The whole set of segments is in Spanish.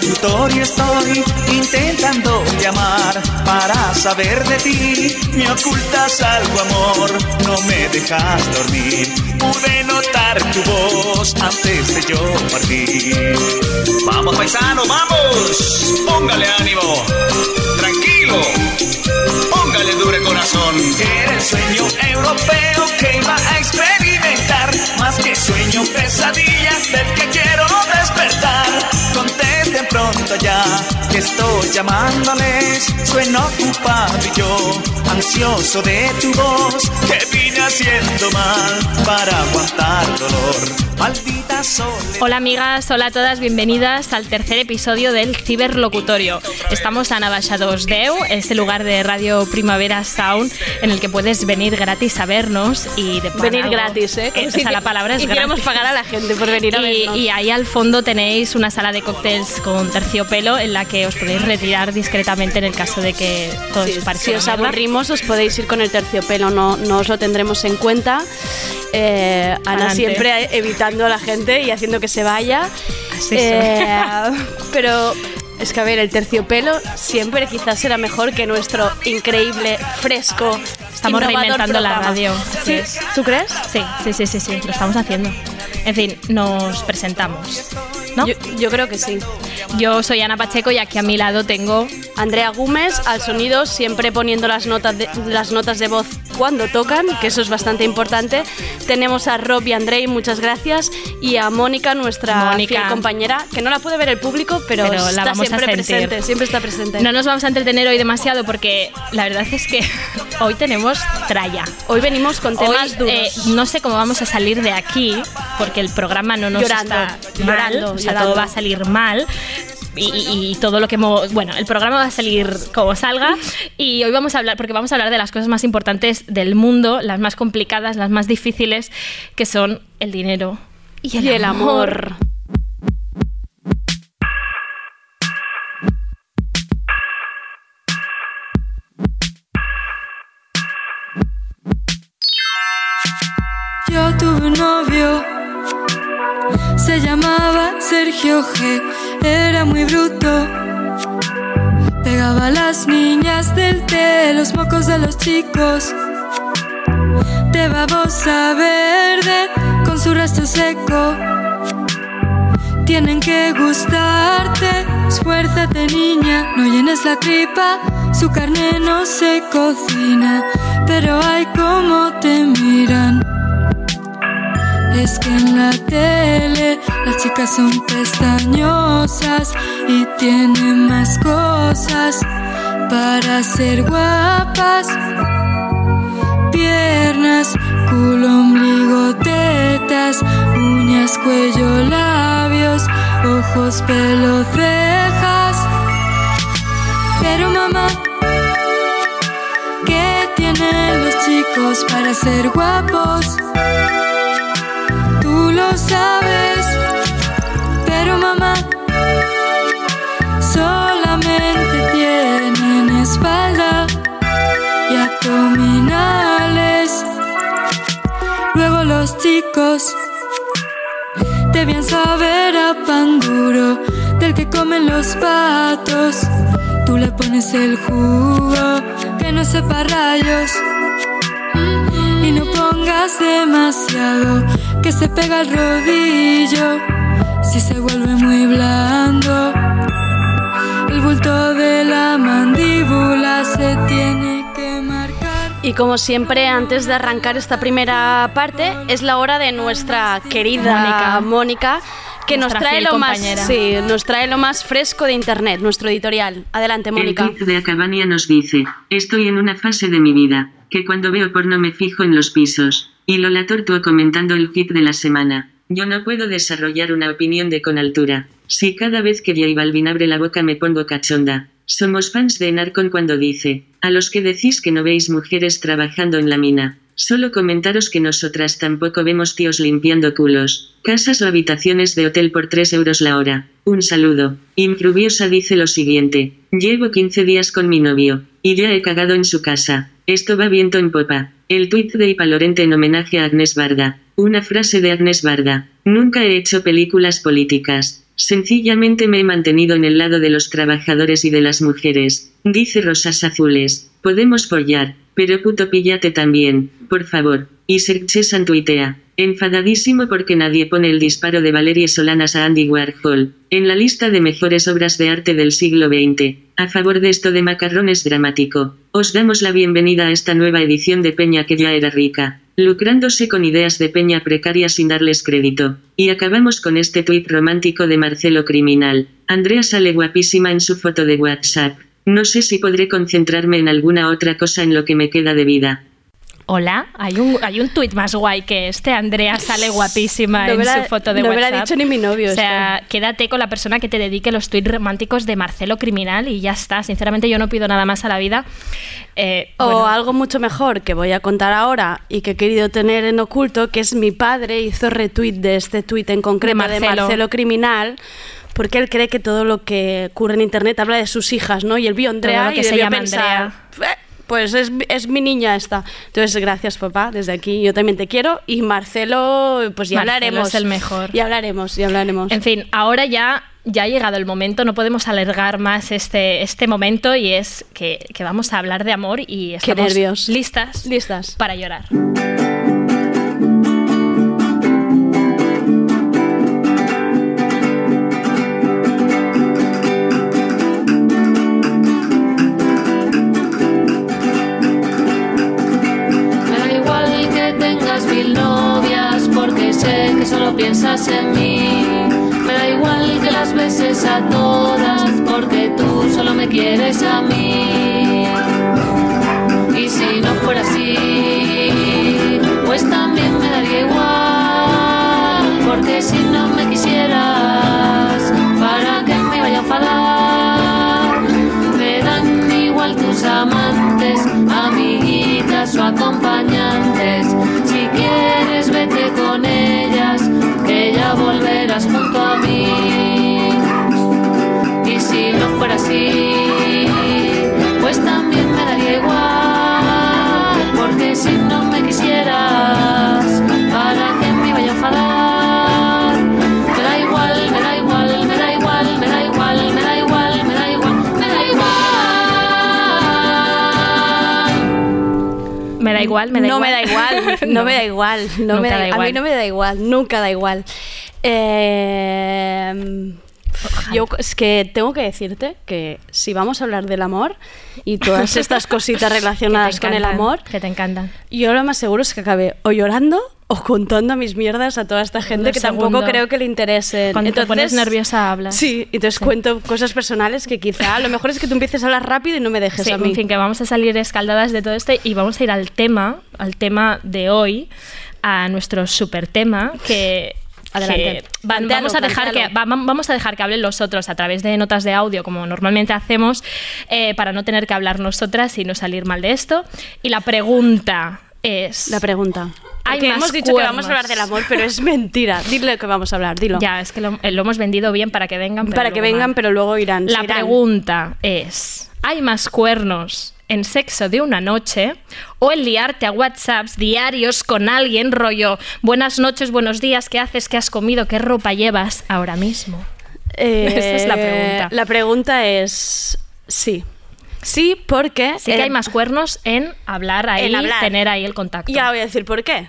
locutorio estoy intentando llamar para saber de ti. Me ocultas algo, amor, no me dejas dormir. Pude notar tu voz antes de yo partir. Vamos, paisano, vamos. Póngale ánimo. Tranquilo. Póngale dure corazón. Era el sueño europeo que iba a experimentar. Más que sueño, pesadilla del que quiero despertar. Contesten pronto ya que estoy llamándoles. Sueno ocupado y yo, ansioso de tu voz. Que vine haciendo mal para aguantar dolor. Maldita soledad. Hola amigas, hola a todas, bienvenidas al tercer episodio del Ciberlocutorio. Estamos a Navaixados Deu, este lugar de Radio Primavera Sound en el que puedes venir gratis a vernos y de Venir pago- gratis, ¿eh? Como o si sea, la palabra es y queremos gratis. pagar a la gente por venir a Y, vernos. y ahí al fondo tenéis una sala de cócteles con terciopelo en la que os podéis retirar discretamente en el caso de que todo Sí, os parezca si os mierda. Os podéis ir con el terciopelo, no, no os lo tendremos en cuenta. Eh, Ana Adelante. siempre evitando a la gente y haciendo que se vaya. Así Eh, pero es que, a ver, el terciopelo siempre quizás será mejor que nuestro increíble, fresco. Estamos reinventando la programa. radio, así ¿Sí? es. ¿Tú crees? Sí, sí, sí, sí, sí, lo estamos haciendo. En fin, nos presentamos. ¿no? Yo, yo creo que sí. Yo soy Ana Pacheco y aquí a mi lado tengo Andrea Gómez al sonido, siempre poniendo las notas de, las notas de voz cuando tocan, que eso es bastante importante. Tenemos a Rob y Andrei, muchas gracias, y a Mónica, nuestra Mónica. fiel compañera, que no la puede ver el público, pero, Pero la está vamos siempre presente, siempre está presente. No nos vamos a entretener hoy demasiado porque la verdad es que hoy tenemos tralla. Hoy venimos con temas Hoy, duros. eh, no sé cómo vamos a salir de aquí porque el programa no nos Llorando, está mal, llorando, o sea, llorando. todo va a salir mal. Y, y- y todo lo que hemos, bueno, el programa va a salir como salga y hoy vamos a hablar porque vamos a hablar de las cosas más importantes del mundo, las más complicadas, las más difíciles, que son el dinero y el, y el amor. Llamaba Sergio G, era muy bruto. Pegaba a las niñas del té, los mocos de los chicos. De babosa verde, con su rastro seco. Tienen que gustarte, esfuérzate niña, no llenes la tripa, su carne no se cocina, pero ay como te miran. Es que en la tele las chicas son pestañosas y tienen más cosas para ser guapas. Piernas, culo, ombligo, tetas, uñas, cuello, labios, ojos, pelo, cejas. Pero mamá, ¿qué tienen los chicos para ser guapos? Chicos debían saber a pan duro del que comen los patos. Tú le pones el jugo que no sepa rayos. Y no pongas demasiado que se pega al rodillo. Si se vuelve muy blando, el bulto de la mandíbula se tiene. Y como siempre, antes de arrancar esta primera parte, es la hora de nuestra querida Mónica. Mónica, que nos trae lo más, sí, nos trae lo más fresco de internet, nuestro editorial. Adelante, Mónica. El de Acabania nos dice, estoy en una fase de mi vida, que cuando veo porno me fijo en los pisos. Y Lola Tortuo comentando el hit de la semana. Yo no puedo desarrollar una opinión de con altura. Si cada vez que J Balvin abre la boca me pongo cachonda. Somos fans de Narcon cuando dice, a los que decís que no veis mujeres trabajando en la mina. Solo comentaros que nosotras tampoco vemos tíos limpiando culos. Casas o habitaciones de hotel por 3 euros la hora. Un saludo. Impruviosa dice lo siguiente. Llevo 15 días con mi novio. Y ya he cagado en su casa. Esto va viento en popa. El tuit de Ipalorente en homenaje a Agnes Varda. Una frase de Agnes Varda. Nunca he hecho películas políticas. Sencillamente me he mantenido en el lado de los trabajadores y de las mujeres. Dice Rosas Azules. Podemos follar, pero puto pillate también, por favor. Y Sergchesan tuitea. Enfadadísimo porque nadie pone el disparo de Valerie Solanas a Andy Warhol en la lista de mejores obras de arte del siglo XX. A favor de esto de macarrón es dramático. Os damos la bienvenida a esta nueva edición de Peña que ya era rica, lucrándose con ideas de Peña precaria sin darles crédito. Y acabamos con este tuit romántico de Marcelo Criminal. Andrea sale guapísima en su foto de WhatsApp. No sé si podré concentrarme en alguna otra cosa en lo que me queda de vida. Hola, hay un, hay un tuit más guay que este. Andrea sale guapísima No en me la- su foto de no me WhatsApp. la ha dicho ni mi novio O sea, quédate con la persona que te dedique los tuits románticos de Marcelo Criminal y ya está. Sinceramente, yo no pido nada más a la vida. Eh, O bueno, algo mucho mejor que voy a contar ahora y que he querido tener en oculto, que es mi padre hizo retweet de este tuit en concreto De de Marcelo. Marcelo, Criminal. Porque él cree que todo lo que ocurre en internet habla de sus hijas, ¿no? Y él vio a Andrea Todo lo que y se debió llama pensar, "Eh, pues es, es mi niña esta. Entonces, gracias, papá, desde aquí. Yo también te quiero. Y Marcelo, pues ya Marcelo hablaremos. es el mejor. Ya hablaremos, ya hablaremos. En fin, ahora ya, ya ha llegado el momento, no podemos alargar más este, este momento y es que, que vamos a hablar de amor y Qué estamos nervios. listas Listas. para llorar. Sé que solo piensas en mí. Me da igual que las beses a todas porque tú solo me quieres a mí. Y si no fuera así, pues también me daría igual. Porque si no me quisieras, igual. Me da igual, no igual. me da igual, no, me da igual, no Nunca me da, da A igual. mí no me da igual, nunca da igual. Eh, yo es que tengo que decirte que si vamos a hablar del amor y todas estas cositas relacionadas con el amor, Que te encantan. yo lo más seguro es que acabe o llorando o contando mis mierdas a toda esta gente Lo que segundo. tampoco creo que le interese. Cuando te pones nerviosa, hablas. Sí, entonces cuento cosas personales que quizá lo mejor es que tú empieces a hablar rápido y no me dejes Sí, a mí. en fin, que vamos a salir escaldadas de todo esto y vamos a ir al tema, al tema de hoy, a nuestro super tema que Adelante. que va- vamos a dejar que va- vamos a dejar que hablen los otros a través de notas de audio como normalmente hacemos eh, para no tener que hablar nosotras y no salir mal de esto y la pregunta es La pregunta. Hay más hemos dicho que vamos a hablar del amor, pero es mentira. Dile que vamos a hablar, dilo. ya es que lo, eh, lo hemos vendido bien para que vengan pero Para que vengan, mal. pero luego irán. La irán. pregunta es, ¿hay más cuernos en sexo de una noche o en liarte a WhatsApps diarios con alguien rollo buenas noches, buenos días, qué haces, qué has comido, qué ropa llevas ahora mismo? Eh, Esa es la pregunta. La pregunta es sí. Sí, porque... Sí que eh, hay más cuernos en hablar ahí, en hablar. tener ahí el contacto. Ya voy a decir por qué.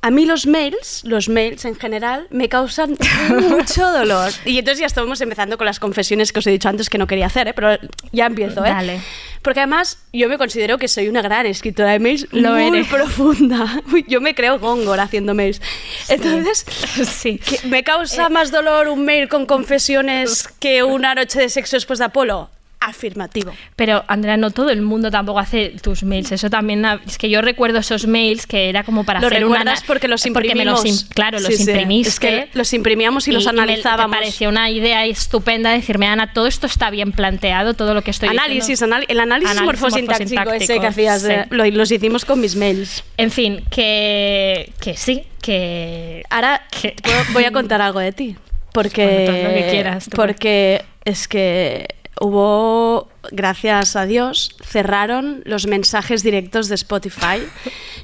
A mí los mails, los mails en general, me causan mucho dolor. Y entonces ya estamos empezando con las confesiones que os he dicho antes que no quería hacer, ¿eh? pero ya empiezo. ¿eh? Dale. Porque además yo me considero que soy una gran escritora de mails Lo muy eres. profunda. Yo me creo Góngora haciendo mails. Entonces, sí. ¿qué- ¿me causa más dolor un mail con confesiones que una noche de sexo después de Apolo? Afirmativo. Pero Andrea, no todo el mundo tampoco hace tus mails. Eso también es que yo recuerdo esos mails que era como para Lo hacer una recuerdas porque los me los imprimimos. im- claro, los Sí, sí. imprimiste. Es que los imprimíamos y los analizábamos. me pareció una idea estupenda decirme, Ana, todo esto está bien planteado, todo lo que estoy Análisis, anal- el análisis, Análisis morfosintáctico, ese que hacías, lo- los hicimos con mis mails. En fin, que, que sí, que... Ahora puedo- voy a contar algo de ti. Porque, Bueno, todo lo que quieras, porque es que hubo gracias a Dios, cerraron los mensajes directos de Spotify,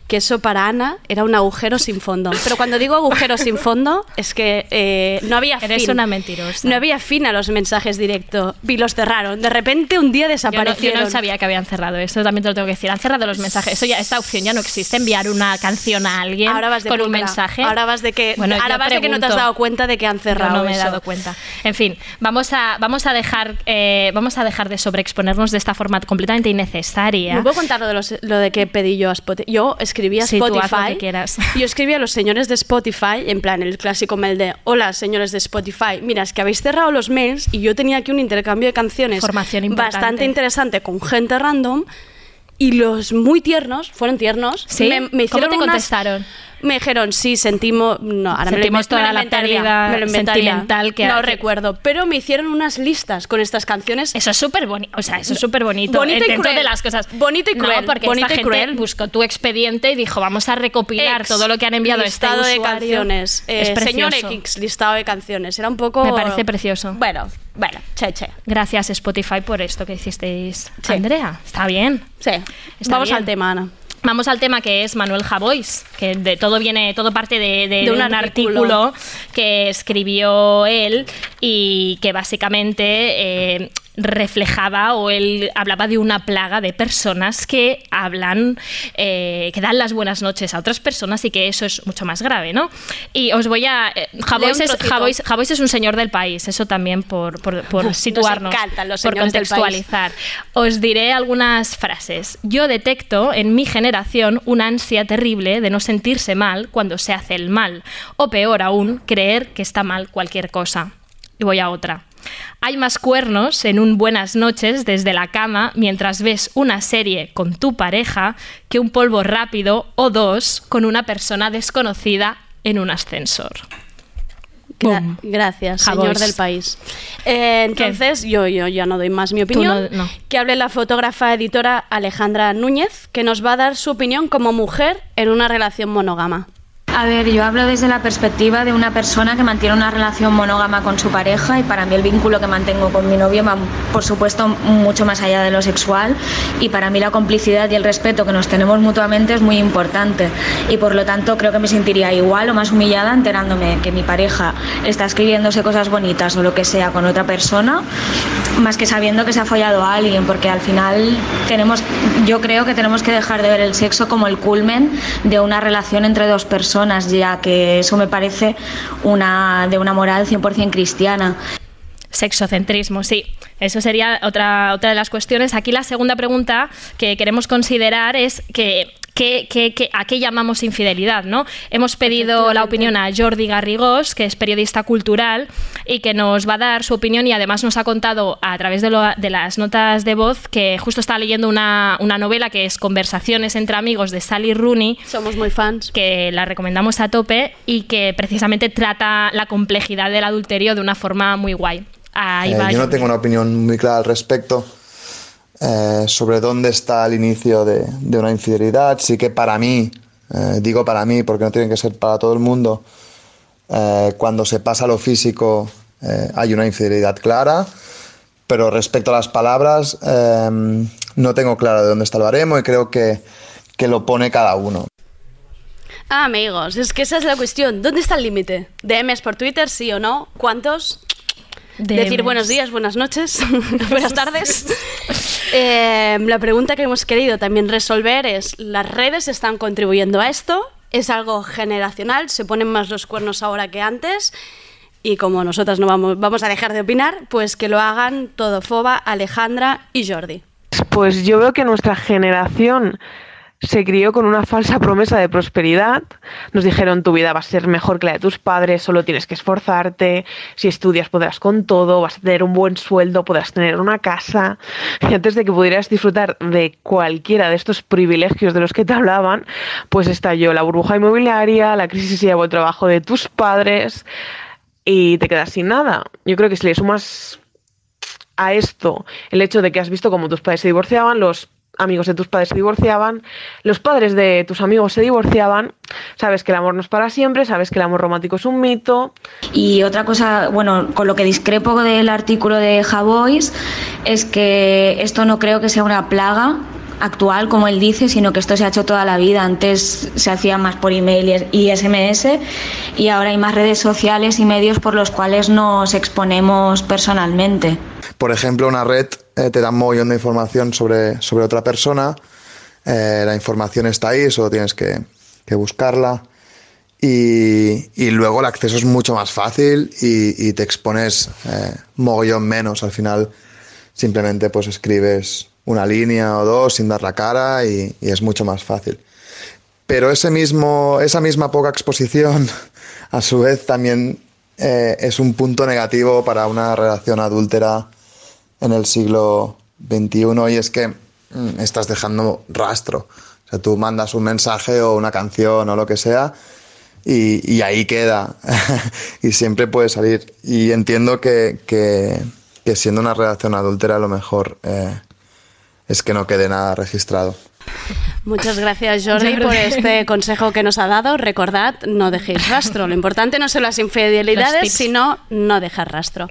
que eso para Ana era un agujero sin fondo. Pero cuando digo agujero sin fondo, es que eh, no había Eres fin. una mentirosa. No había fin a los mensajes directos y los cerraron. De repente un día Yo no, yo desaparecieron. no sabía que habían cerrado eso, también te lo tengo que decir. Han cerrado los mensajes. Eso ya, esta opción ya no existe. Enviar una canción a alguien Ahora vas de con un mensaje. Ahora vas de que, Bueno, ahora de que no te has dado cuenta de que han Yo cerrado. no me he eso. dado cuenta. En fin, vamos a, vamos a dejar eh, vamos a dejar de sobreexponernos de esta forma completamente innecesaria. ¿Me puedo contar lo de, los- lo de que pedí yo a Spotify? Yo escribí a Sí, tú haz lo Spotify. que quieras. Yo escribí a los señores de Spotify, en plan el clásico mail de Hola, señores de Spotify. Mira, es que habéis cerrado los mails y yo tenía aquí un intercambio de canciones bastante interesante con gente random. Y los muy tiernos, fueron tiernos, ¿Sí? me, me ¿Cómo hicieron te unas- contestaron? Me dijeron, sí, sentimos. No, ahora me lo Sentimos inven- toda me la pérdida me sentimental que No recuerdo. Pero me hicieron unas listas con estas canciones Eso es súper bonito, o sea, eso es súper bonito. Bonito y dentro cruel. de las cosas. Bonito y cruel, No, porque bonito esta y gente cruel. buscó tu expediente y dijo, vamos a recopilar Ex, todo lo que han enviado este listado de canciones. Eh, es señor. X, listado de canciones. Era un poco. Me parece precioso. Bueno, bueno, che, che. Gracias Spotify por esto que hicisteis, Sí. Andrea. Está bien. Sí. Está Vamos bien. al tema, Ana. Vamos al tema que es Manuel Javois, que de todo viene, todo parte de, de- De un de un artículo. artículo que escribió él y que básicamente eh, reflejaba o él hablaba de una plaga de personas que hablan, eh, que dan las buenas noches a otras personas y que eso es mucho más grave, ¿no? Y os voy a... eh, Javois, es, trocito. Javois- Javois es un señor del país, eso también por, por, por situarnos, los por contextualizar. Os diré algunas frases. Yo detecto en mi generación una ansia terrible de no sentirse mal cuando se hace el mal, o peor aún, creer que está mal cualquier cosa. Y voy a otra. Hay más cuernos en un buenas noches desde la cama mientras ves una serie con tu pareja que un polvo rápido o dos con una persona desconocida en un ascensor. Gra- Boom. gracias, señor del país. Eh, entonces, yo, yo ya no doy más mi opinión. no- no. Que hable la fotógrafa editora Alejandra Núñez, que nos va a dar su opinión como mujer en una relación monógama. A ver, yo hablo desde la perspectiva de una persona que mantiene una relación monógama con su pareja y para mí el vínculo que mantengo con mi novio va, por supuesto, mucho más allá de lo sexual y para mí la complicidad y el respeto que nos tenemos mutuamente es muy importante y por lo tanto creo que me sentiría igual o más humillada enterándome que mi pareja está escribiéndose cosas bonitas o lo que sea con otra persona más que sabiendo que se ha follado a alguien porque al final tenemos yo creo que tenemos que dejar de ver el sexo como el culmen de una relación entre dos personas ya que eso me parece una de una moral 100% cristiana Sexocentrismo, sí. Eso sería otra, otra de las cuestiones. Aquí la segunda pregunta que queremos considerar es que, que- que- que- ¿a qué llamamos infidelidad? ¿no? Hemos pedido la opinión a Jordi Garrigós, que es periodista cultural, y que nos va a dar su opinión y además nos ha contado a través de, lo- de las notas de voz que justo está leyendo una, una novela que es Conversaciones entre amigos de Sally Rooney, Somos muy fans. que la recomendamos a tope y que precisamente trata la complejidad del adulterio de una forma muy guay. Ahí Eh, va yo no tengo una opinión muy clara al respecto eh, sobre dónde está el inicio de, de una infidelidad. Sí que para mí, eh, digo para mí porque no tiene que ser para todo el mundo, eh, cuando se pasa lo físico hay una infidelidad clara, pero respecto a las palabras no tengo claro de dónde está el baremo y creo que, que lo pone cada uno. Ah, amigos, es que esa es la cuestión. ¿Dónde está el límite? DMs por Twitter, sí o no? ¿Cuántos? Decir DMs. buenos días, buenas noches, buenas tardes. Eh, la pregunta que hemos querido también resolver es, ¿las redes están contribuyendo a esto? ¿Es algo generacional? ¿Se ponen más los cuernos ahora que antes? Y como nosotras no vamos, vamos a dejar de opinar, pues que lo hagan Todofoba, Alejandra y Jordi. Pues yo veo que nuestra generación se crió con una falsa promesa de prosperidad. Nos dijeron tu vida va a ser mejor que la de tus padres, solo tienes que esforzarte, si estudias podrás con todo, vas a tener un buen sueldo, podrás tener una casa. Y antes de que pudieras disfrutar de cualquiera de estos privilegios de los que te hablaban, pues estalló la burbuja inmobiliaria, la crisis y el trabajo de tus padres y te quedas sin nada. Yo creo que si le sumas a esto el hecho de que has visto cómo tus padres se divorciaban, los amigos de tus padres se divorciaban, los padres de tus amigos se divorciaban, sabes que el amor no es para siempre, sabes que el amor romántico es un mito. Y otra cosa, bueno, con lo que discrepo del artículo de Javois es que esto no creo que sea una plaga actual, como él dice, sino que esto se ha hecho toda la vida. Antes se hacía más por email y SMS y ahora hay más redes sociales y medios por los cuales nos exponemos personalmente. Por ejemplo, una red eh, te da un montón de información sobre, sobre otra persona, eh, la información está ahí, solo tienes que, que buscarla. Y, y, luego el acceso es mucho más fácil y, y te expones eh, mogollón menos. Al final simplemente pues escribes una línea o dos sin dar la cara y, es mucho más fácil. Pero ese mismo, esa misma poca exposición, a su vez, también eh, es un punto negativo para una relación adúltera en el siglo XXI y es que mm, estás dejando rastro. O sea, tú mandas un mensaje o una canción o lo que sea y, ahí queda y siempre puede salir. Y entiendo que, que, siendo una relación adúltera lo mejor eh, es que no quede nada registrado. Muchas gracias Jordi por este consejo que nos ha dado. Recordad, no dejéis rastro. Lo importante no son las infidelidades, sino no dejar rastro.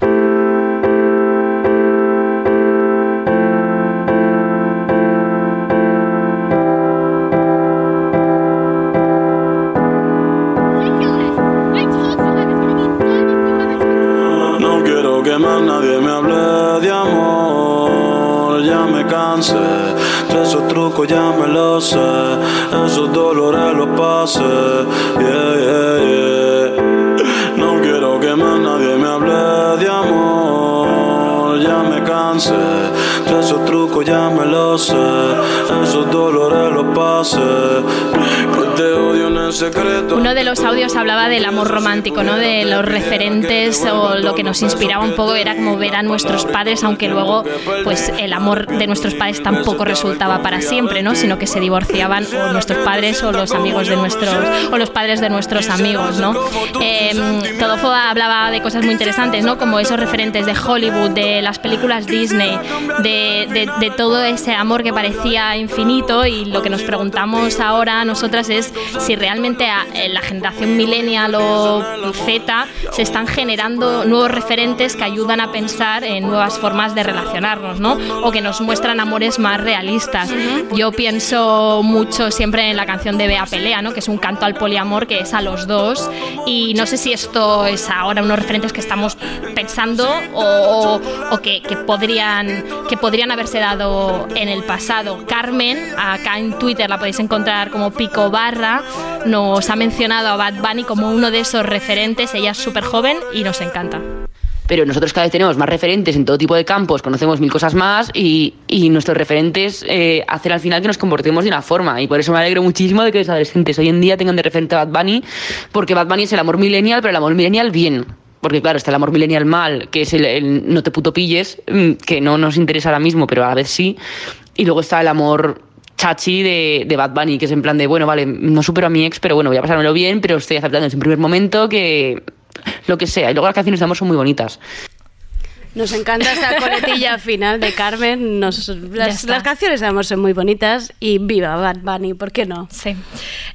Los audios hablaba del amor romántico, ¿no? De los referentes o lo que nos inspiraba un poco era como ver a nuestros padres, aunque luego pues el amor de nuestros padres tampoco resultaba para siempre, ¿no? Sino que se divorciaban o nuestros padres o los amigos de nuestros o los padres de nuestros amigos, ¿no? Eh, Todofo hablaba de cosas muy interesantes, ¿no? Como esos referentes de Hollywood, de las películas Disney, de, de, de todo ese amor que parecía infinito y lo que nos preguntamos ahora nosotras es si realmente a, en la generación millennial o Z se están generando nuevos referentes que ayudan a pensar en nuevas formas de relacionarnos, ¿no? O que nos muestran amores más realistas. Yo pienso mucho siempre en la canción de Bea Pelea, ¿no? Que es un canto al poliamor que es a los dos y no sé si esto es ahora unos referentes que estamos pensando o, o, o que, que, podrían, que podrían haberse dado en el pasado. Carmen, acá en Twitter la podéis encontrar como Pico Barra, nos ha mencionado a Bad Bunny como uno de esos referentes. Ella es súper joven y nos encanta pero nosotros cada vez tenemos más referentes en todo tipo de campos, conocemos mil cosas más y, y nuestros referentes eh, hacen al final que nos comportemos de una forma y por eso me alegro muchísimo de que los adolescentes hoy en día tengan de referente a Bad Bunny, porque Bad Bunny es el amor millennial, pero el amor millennial bien. Porque claro, está el amor millennial mal, que es el, no te puto pilles, mm, que no nos interesa ahora mismo, pero a la vez sí. Y luego está el amor chachi de, de, Bad Bunny, que es en plan de, bueno, vale, no supero a mi ex, pero bueno, voy a pasármelo bien, pero estoy aceptando en primer momento que lo que sea. Y luego las canciones de amor son muy bonitas. Nos encanta esta coletilla final de Carmen. Nos, las, las, canciones de amor son muy bonitas y viva Bad Bunny, ¿por qué no? Sí.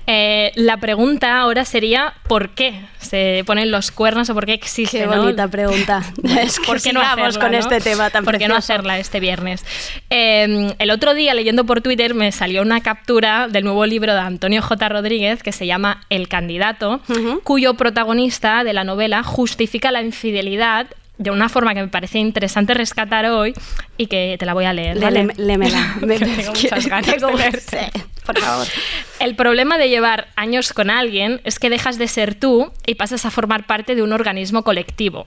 Eh, la pregunta ahora sería ¿por qué se ponen los cuernos o por qué existe? Qué bonita pregunta. es que ¿Por qué no hacerla, con ¿no? este tema tan ¿Por qué no hacerla este viernes? Eh, el otro día leyendo por Twitter me salió una captura del nuevo libro de Antonio J. Rodríguez que se llama El candidato, uh -huh. cuyo protagonista de la novela justifica la infidelidad de una forma que me parece interesante rescatar hoy y que te la voy a leer. ¿vale? Tengo muchas ganas tengo, de leerte. Sí, por favor. El problema de llevar años con alguien es que dejas de ser tú y pasas a formar parte de un organismo colectivo.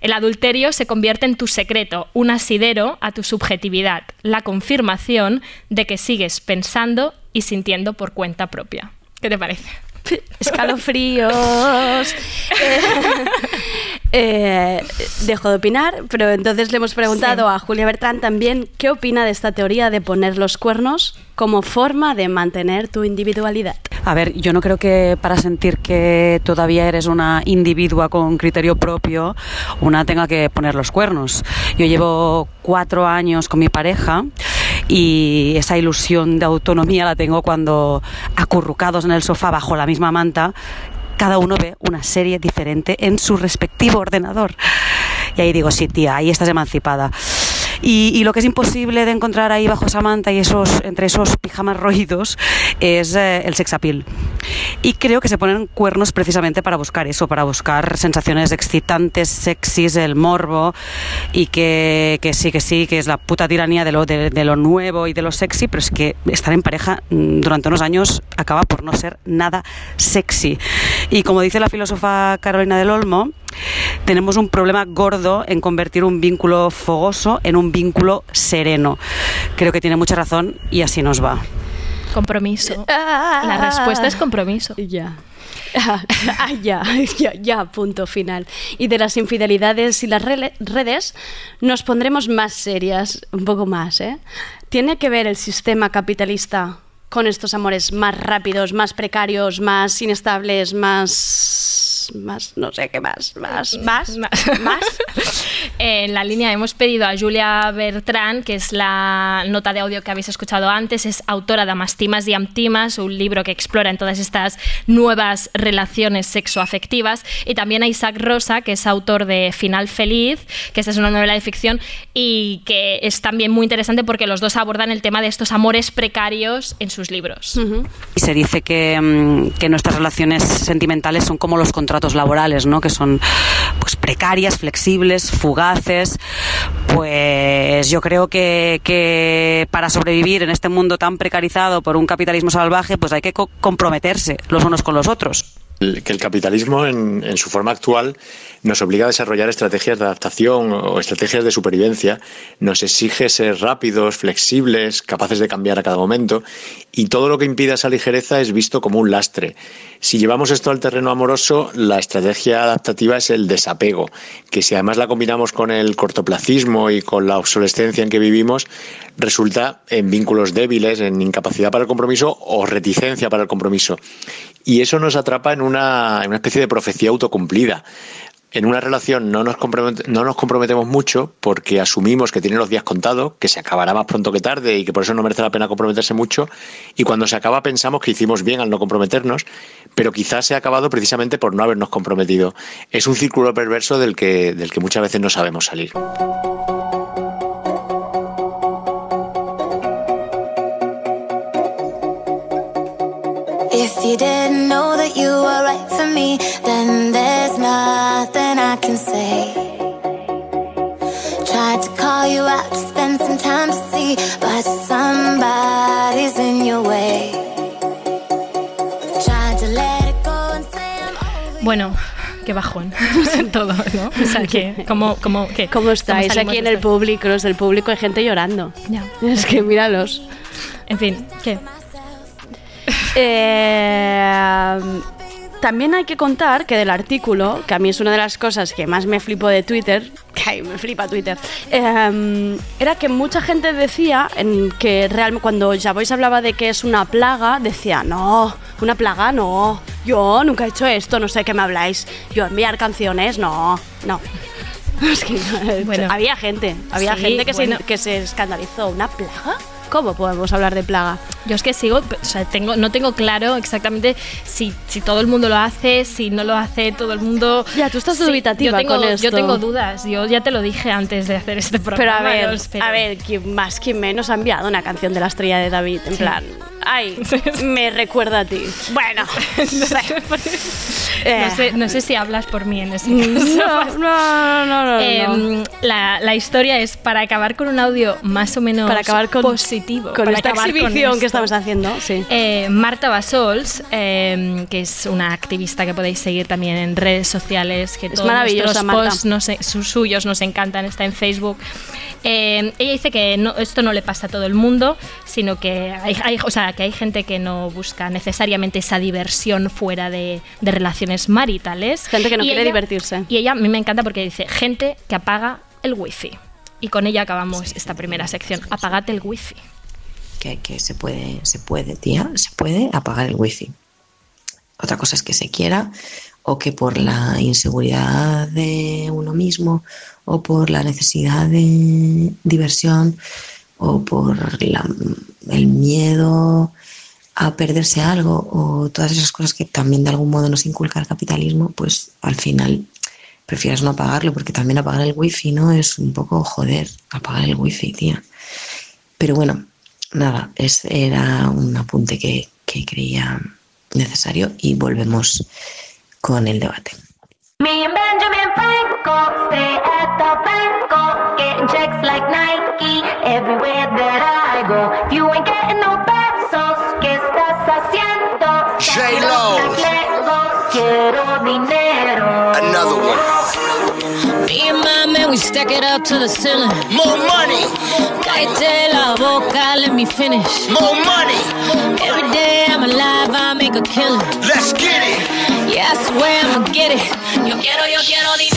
El adulterio se convierte en tu secreto, un asidero a tu subjetividad, la confirmación de que sigues pensando y sintiendo por cuenta propia. ¿Qué te parece? escalofríos. eh, eh, dejo de opinar, pero entonces le hemos preguntado sí. a Julia Bertrán también qué opina de esta teoría de poner los cuernos como forma de mantener tu individualidad. A ver, yo no creo que para sentir que todavía eres una individua con criterio propio, una tenga que poner los cuernos. Yo llevo cuatro años con mi pareja y esa ilusión de autonomía la tengo cuando acurrucados en el sofá bajo la misma manta cada uno ve una serie diferente en su respectivo ordenador. Y ahí digo, sí, tía, ahí estás emancipada. Y, lo que es imposible de encontrar ahí bajo esa manta y esos, entre esos pijamas roídos es eh, el sex appeal. Y creo que se ponen cuernos precisamente para buscar eso, para buscar sensaciones excitantes, sexys, el morbo y que, sí, que sí, que es la puta tiranía de lo, de, de lo nuevo y de lo sexy, pero es que estar en pareja mm, durante unos años acaba por no ser nada sexy. Y como dice la filósofa Carolina del Olmo, tenemos un problema gordo en convertir un vínculo fogoso en un vínculo sereno. Creo que tiene mucha razón y así nos va. Compromiso. La respuesta es compromiso. Ya. Ah, ya, ya, ya, punto final. Y de las infidelidades y las redes nos pondremos más serias, un poco más, ¿eh? ¿Tiene que ver el sistema capitalista con estos amores más rápidos, más precarios, más inestables, más más, no sé qué más, más, más, más. En la línea hemos pedido a Julia Bertrand, que es la nota de audio que habéis escuchado antes, es autora de Amastimas y Amtimas, un libro que explora en todas estas nuevas relaciones sexoafectivas, y también a Isaac Rosa, que es autor de Final Feliz, que esta es una novela de ficción y que es también muy interesante porque los dos abordan el tema de estos amores precarios en sus libros. Uh -huh. Y se dice que, mm, que nuestras relaciones sentimentales son como los contratos laborales, ¿no? que son pues, precarias, flexibles, fugaces. Pues yo creo que, que, para sobrevivir en este mundo tan precarizado por un capitalismo salvaje, pues hay que co comprometerse los unos con los otros que el capitalismo en, su forma actual nos obliga a desarrollar estrategias de adaptación o estrategias de supervivencia, nos exige ser rápidos, flexibles, capaces de cambiar a cada momento y todo lo que impida esa ligereza es visto como un lastre. Si llevamos esto al terreno amoroso, la estrategia adaptativa es el desapego, que si además la combinamos con el cortoplacismo y con la obsolescencia en que vivimos, resulta en vínculos débiles, en incapacidad para el compromiso o reticencia para el compromiso. Y eso nos atrapa en una, en una especie de profecía autocumplida en una relación no nos, no nos comprometemos mucho porque asumimos que tiene los días contados, que se acabará más pronto que tarde y que por eso no merece la pena comprometerse mucho. Y cuando se acaba pensamos que hicimos bien al no comprometernos, pero quizás se ha acabado precisamente por no habernos comprometido. Es un círculo perverso del que, del que muchas veces no sabemos salir. If you I can say. Tried to call you out to spend some time to see, but somebody's in your way. Tried to let it go and say I'm over Bueno, qué bajón en todo, ¿no? O sea, que, ¿cómo, cómo, qué? ¿Cómo estáis ¿Cómo aquí en el público? Los del público hay gente llorando. Ya. Es que míralos. En fin, ¿qué? Eh, también hay que contar que del artículo, que a mí es una de las cosas que más me flipo de Twitter, que ay, me flipa Twitter, eh, era que mucha gente decía en que realmente cuando Javois hablaba de que es una plaga, decía, no, una plaga no, yo nunca he hecho esto, no sé qué me habláis, yo enviar canciones, no, no. Es que, bueno, había gente, había Sí, gente que, bueno. se, que se escandalizó. ¿Una plaga? ¿Cómo podemos hablar de plaga? Yo es que sigo, o sea, tengo, no tengo claro exactamente si, si todo el mundo lo hace, si no lo hace todo el mundo. Ya, tú estás Sí, dubitativa yo tengo, con esto. Yo tengo dudas, yo ya te lo dije antes de hacer este Pero programa. a ver, pero- a ver, ¿quién más, quién menos ha enviado una canción de la estrella de David? En Sí. plan, ay, me recuerda a ti. Bueno, no sé. No, sé, si hablas por mí en ese caso. no, no, no, no, Eh. La, la historia es para acabar con un audio más o menos Para acabar con- positivo. Con para esta acabar con exhibición esto. que estamos haciendo, sí. Eh, Marta Basols, eh, que es una activista que podéis seguir también en redes sociales, que Es todos maravillosa, nuestros posts nos- sus suyos nos encantan, está en Facebook. Eh, ella dice que no- esto no le pasa a todo el mundo, sino que hay, hay- o sea, que hay gente que no busca necesariamente esa diversión fuera de, de relaciones maritales. Gente que no Y quiere ella- divertirse. Y ella a mí me encanta porque dice gente que apaga el wifi. Y con ella acabamos esta primera sección. Apagate el wifi. que, que se puede, se puede, tía, se puede apagar el wifi. Otra cosa es que se quiera o que por la inseguridad de uno mismo o por la necesidad de diversión, o por la- el miedo a perderse algo o todas esas cosas que también de algún modo nos inculca el capitalismo, pues al final prefieras no apagarlo porque también apagar el wifi, ¿no? Es un poco joder apagar el wifi, tía. Pero bueno, nada, es, era un apunte que, que creía necesario y volvemos con el debate. Benjamin we stack it up to the ceiling. More money. Cállate la boca, let me finish. More money. Every day I'm alive, I make a killing. Let's get it. Yeah, I swear I'ma get it. Yo quiero, yo quiero dinero.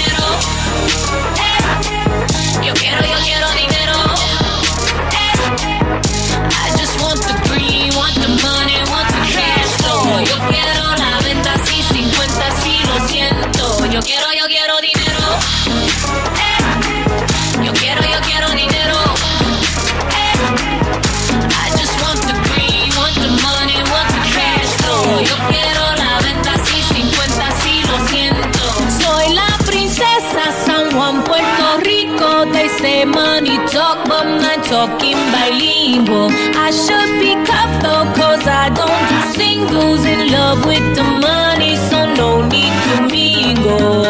Talking bilingual. I should be though, cause I don't do singles. In love with the money, so no need to mingle.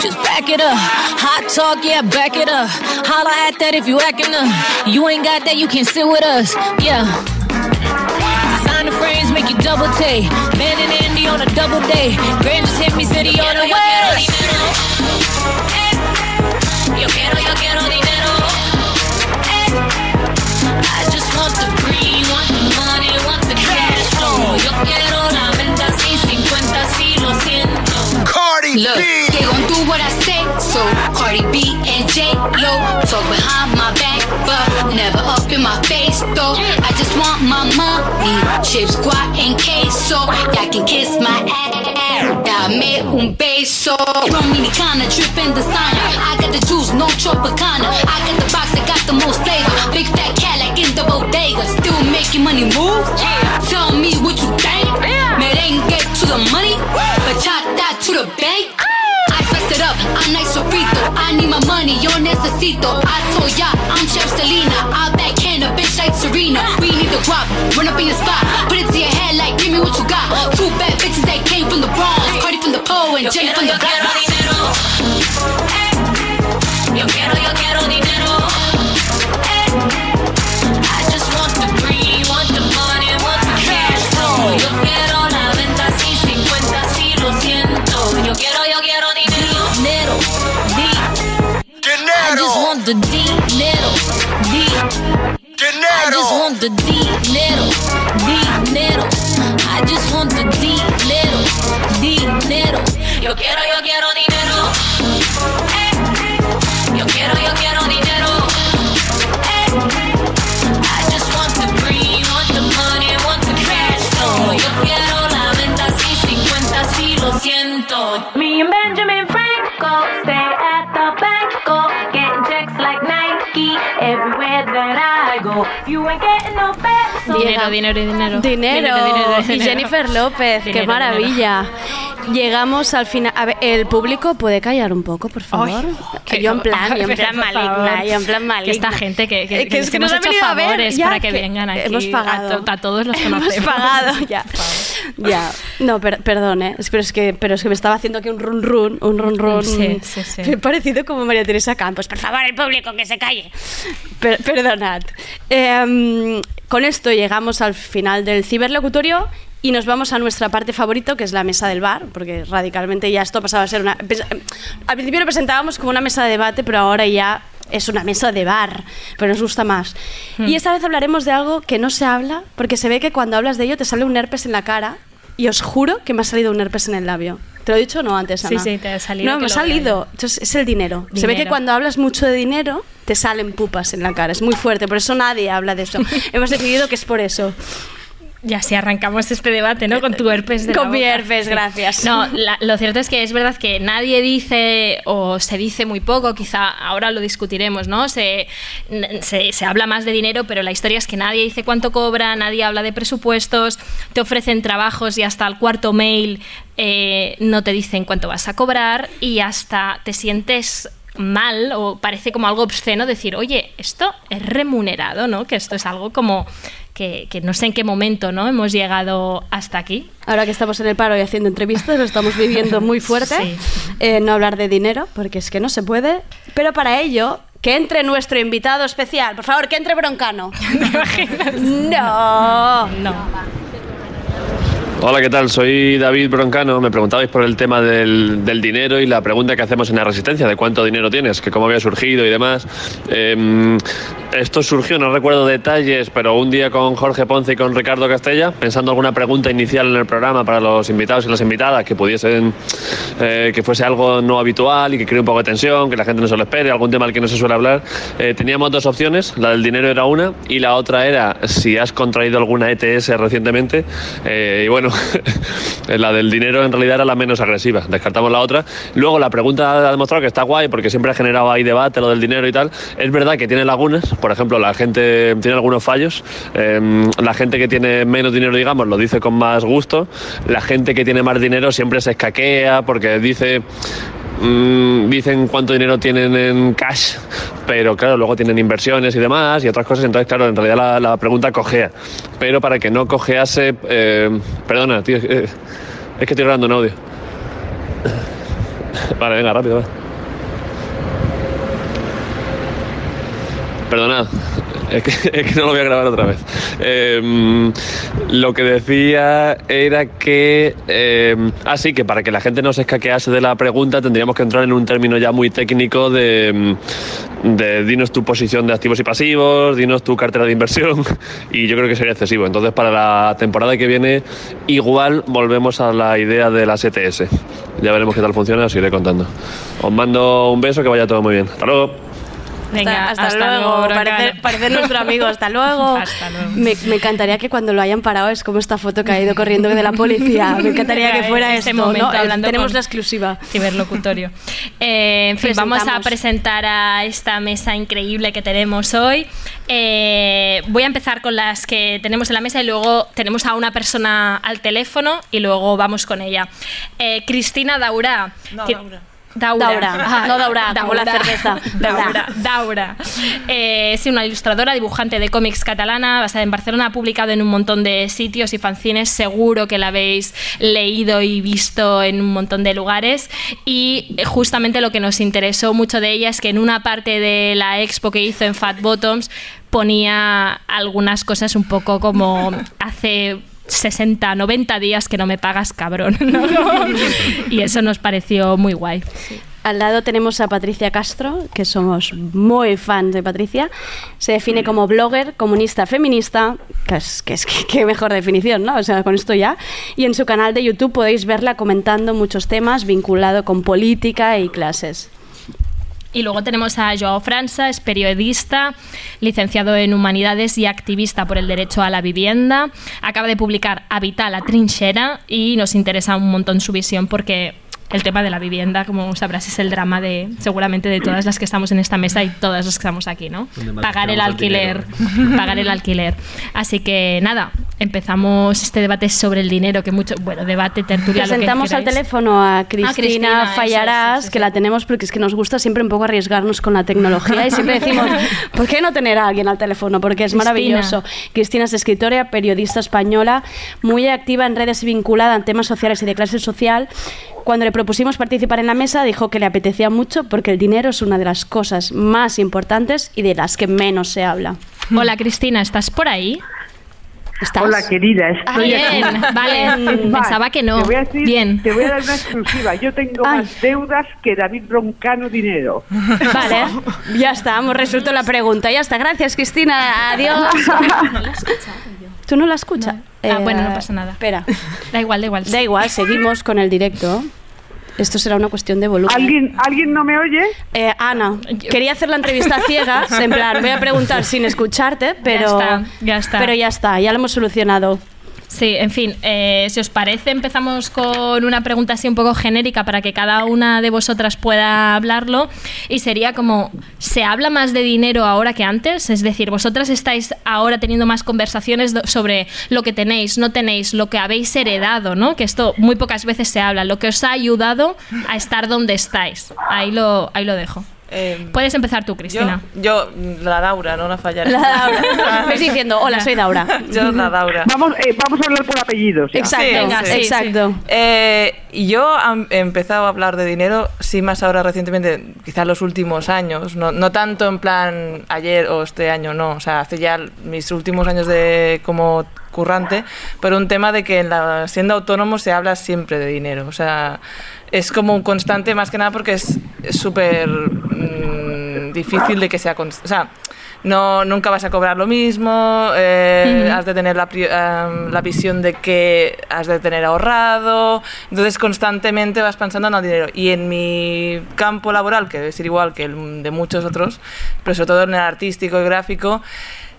Just back it up. Hot talk, yeah, back it up. Holla at that if you acting up. You ain't got that, you can sit with us. Yeah. The frames, make you double take. Man and Andy on a double day. Grand just hit me, city on the way. Yo quiero, yo quiero dinero. So Cardi B and J Lo talk behind my back, but never up in my face though. I just want my money, chips, guac, and queso. Y'all can kiss my ass, dame un beso. Dominicana, drippin' designer. I got the juice, no Tropicana. I got the box that got the most flavor. Big fat cat like in the bodega, still making money move. Tell me what you think. Merengue to the money, bachata to the bank. I need my money, yo necesito. I told ya, I'm Chef Selena. I backhand a bitch like Serena. We need the guap, run up in your spot. Put it to your head like, give me what you got. Two bad bitches that came from the Bronx. Cardi from the pole and Jenny from the block. Eh, eh. Yo quiero, yo quiero dinero. Want the dinero, di. I just want the dinero, dinero. I just want the dinero, dinero. Yo quiero, yo quiero dinero. Dinero, dinero y dinero. Dinero. Dinero, dinero, Y dinero. Jennifer López, qué Dinero, maravilla. Llegamos al final. A ver, el público puede callar un poco, por favor. Ay, yo en plan, yo en plan maligna, yo en plan maligna. Que esta gente que, que, que es que hemos nos ha hecho a ver, favores ya para que, que vengan aquí. hemos pagado. A, to- a todos los Hemos conocemos. pagado, ya. Ya, no, per- perdón, ¿eh? Pero, es que, pero es que me estaba haciendo aquí un run run, un run run. Sí, sí, sí. Parecido como María Teresa Campos. Por favor, el público que se calle. Per- perdonad. Em, con esto llegamos al final del ciberlocutorio y nos vamos a nuestra parte favorita, que es la mesa del bar, porque radicalmente ya esto ha pasado a ser una... pens- Al principio lo presentábamos como una mesa de debate, pero ahora ya es una mesa de bar, pero nos gusta más. Hmm. Y esta vez hablaremos de algo que no se habla, porque se ve que cuando hablas de ello te sale un herpes en la cara, y os juro que me ha salido un herpes en el labio. ¿Te lo he dicho no antes, Sí, Ana? sí, te ha salido, No, me ha salido. Entonces, es el dinero. Se ve que cuando hablas mucho de dinero, te salen pupas en la cara. Es muy fuerte, por eso nadie habla de eso. Hemos decidido que es por eso. Y así arrancamos este debate, ¿no? Con tu herpes de la Con mi herpes, gracias. No, la- lo cierto es que es verdad que nadie dice o se dice muy poco, quizá ahora lo discutiremos, ¿no? Se, se, se habla más de dinero, pero la historia es que nadie dice cuánto cobra, nadie habla de presupuestos, te ofrecen trabajos y hasta el cuarto mail eh, no te dicen cuánto vas a cobrar y hasta te sientes mal o parece como algo obsceno decir, oye, esto es remunerado, ¿no? Que esto es algo como que, que no sé en qué momento, ¿no? Hemos llegado hasta aquí. Ahora que estamos en el paro y haciendo entrevistas, lo estamos viviendo muy fuerte. Sí. Eh, no hablar de dinero, porque es que no se puede. Pero para ello, que entre nuestro invitado especial. Por favor, que entre Broncano. no. No. Hola, ¿qué tal? Soy David Broncano. Me preguntabais por el tema del, del dinero y la pregunta que hacemos en la Resistencia, de cuánto dinero tienes, que cómo había surgido y demás. Em, esto surgió, no recuerdo detalles, pero un día con Jorge Ponce y con Ricardo Castella, pensando alguna pregunta inicial en el programa para los invitados y las invitadas, que pudiesen, eh, que fuese algo no habitual y que cree un poco de tensión, que la gente no se lo espere, algún tema al que no se suele hablar. Eh, teníamos dos opciones, la del dinero era una y la otra era si has contraído alguna ETS recientemente. Eh, y bueno, la del dinero en realidad era la menos agresiva, descartamos la otra. Luego la pregunta ha demostrado que está guay porque siempre ha generado ahí debate lo del dinero y tal. Es verdad que tiene lagunas, por ejemplo, la gente tiene algunos fallos. Eh, la gente que tiene menos dinero, digamos, lo dice con más gusto. La gente que tiene más dinero siempre se escaquea porque dice mm, dicen cuánto dinero tienen en cash, pero claro, luego tienen inversiones y demás y otras cosas, entonces claro, en realidad la, pregunta cojea. Pero para que no cojease, eh, perdona, tío, eh, es que estoy grabando un audio. Vale, venga, rápido, va. Perdonad, es que, no lo voy a grabar otra vez. Eh, lo que decía era que. eh, que para que la gente no se escaquease de la pregunta tendríamos que entrar en un término ya muy técnico de, mm, de dinos tu posición de activos y pasivos, dinos tu cartera de inversión, y yo creo que sería excesivo. Entonces, para la temporada que viene, igual volvemos a la idea de las ETS. Ya veremos qué tal funciona, os iré contando. Os mando un beso, que vaya todo muy bien. Hasta luego. Venga, hasta, hasta luego. luego, parece, Broncano. parece nuestro amigo. Hasta luego. Hasta luego. Me, me encantaría que cuando lo hayan parado es como esta foto que ha ido corriendo de la policía. Me encantaría que fuera Ese esto. momento ¿no? Hablando Tenemos con- la exclusiva. Ciberlocutorio. Eh, en fin, vamos a presentar a esta mesa increíble que tenemos hoy. Eh, voy a empezar con las que tenemos en la mesa y luego tenemos a una persona al teléfono y luego vamos con ella. Eh, Cristina Daura. No, Daura. Daura. Daura. Ah, No Daura, como la cerveza. Daura. Daura. Eh, es una ilustradora, dibujante de cómics catalana, basada en Barcelona. Ha publicado en un montón de sitios y fanzines. Seguro que la habéis leído y visto en un montón de lugares. Y eh, justamente lo que nos interesó mucho de ella es que en una parte de la expo que hizo en Fat Bottoms ponía algunas cosas un poco como hace 60, 90 días que no me pagas, cabrón. ¿no? y eso nos pareció muy guay. Al lado tenemos a Patricia Castro, que somos muy fans de Patricia. Se define como blogger, comunista, feminista, que es, que es que- mejor definición, ¿no? O sea, con esto ya. Y en su canal de YouTube podéis verla comentando muchos temas vinculados con política y clases. Y luego tenemos a Joao França, es periodista, licenciado en Humanidades y activista por el derecho a la vivienda. Acaba de publicar Habitar la trinchera y nos interesa un montón su visión porque el tema de la vivienda, como sabrás, es el drama de seguramente de todas las que estamos en esta mesa y todas las que estamos aquí, ¿no? Pagar el gastamos el alquiler, pagar el alquiler. Así que nada, empezamos este debate sobre el dinero, que mucho, bueno, debate, tertulia, lo que Presentamos al teléfono a Cristina, Cristina, eso, Fallarás, que la tenemos porque es que nos gusta siempre un poco arriesgarnos con la tecnología y siempre decimos, ¿por qué no tener a alguien al teléfono? Porque es Cristina. maravilloso. Cristina es escritora, periodista española, muy activa en redes y vinculada en temas sociales y de clase social. Cuando le propusimos participar en la mesa, dijo que le apetecía mucho porque el dinero es una de las cosas más importantes y de las que menos se habla. Hola Cristina, ¿estás por ahí? Hola, querida. Estoy Bien, aquí. vale, pensaba que no. Te voy, a decir- Bien. te voy a dar una exclusiva. Yo tengo más deudas que David Broncano dinero. Vale, ya está, hemos resuelto la pregunta. Ya está, gracias Cristina, adiós. ¿Tú no la escuchas? Ah, bueno, no pasa nada. Espera. Da igual, da igual. Da igual, seguimos con el directo. Esto será una cuestión de volumen. ¿Alguien, ¿alguien no me oye? Eh, Ana, quería hacer la entrevista ciega, en plan, voy a preguntar sin escucharte, pero está, ya está. Pero ya está, ya lo hemos solucionado. Sí, en fin, eh, si os parece, empezamos con una pregunta así un poco genérica para que cada una de vosotras pueda hablarlo. Y sería como, ¿se habla más de dinero ahora que antes? Es decir, vosotras estáis ahora teniendo más conversaciones sobre lo que tenéis, no tenéis, lo que habéis heredado, ¿no? Que esto muy pocas veces se habla, lo que os ha ayudado a estar donde estáis. Ahí lo, ahí lo dejo. Puedes empezar tú, Cristina. Yo, la Daura, no la fallaré. La Daura. Ves diciendo, hola, soy Daura. yo, la Daura. Vamos, eh, vamos a hablar por apellidos. ya. Exacto, Venga, sí, exacto. Eh, y yo he empezado a hablar de dinero, sí, más ahora recientemente, quizás los últimos años, no, no tanto en plan ayer o este año, no, o sea, hace ya mis últimos años de como currante, pero un tema de que en la, siendo autónomo se habla siempre de dinero, o sea, es como un constante más que nada porque es súper mm, difícil de que sea, o sea, no, nunca vas a cobrar lo mismo, eh, Ujú. has de tener la, em, la visión de que has de tener ahorrado, entonces constantemente vas pensando en el dinero. Y en mi campo laboral, que debe ser igual que el de muchos otros, pero sobre todo en el artístico y gráfico,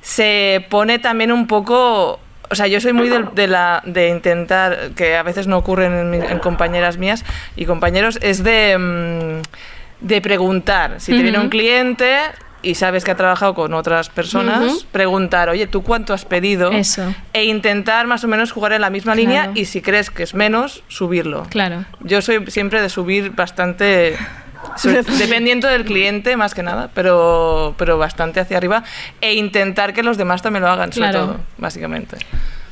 se pone también un poco... O sea, yo soy muy del- de, la, de intentar, que a veces no ocurre en, en compañeras mías y compañeros, es de, mm, de preguntar. Si te viene un cliente y sabes que ha trabajado con otras personas, preguntar, oye, ¿tú cuánto has pedido? Eso. E intentar más o menos jugar en la misma línea y si crees que es menos, subirlo. Claro. Yo soy siempre de subir bastante, dependiendo del cliente más que nada, pero, pero bastante hacia arriba e intentar que los demás también lo hagan, sobre Claro. todo, básicamente.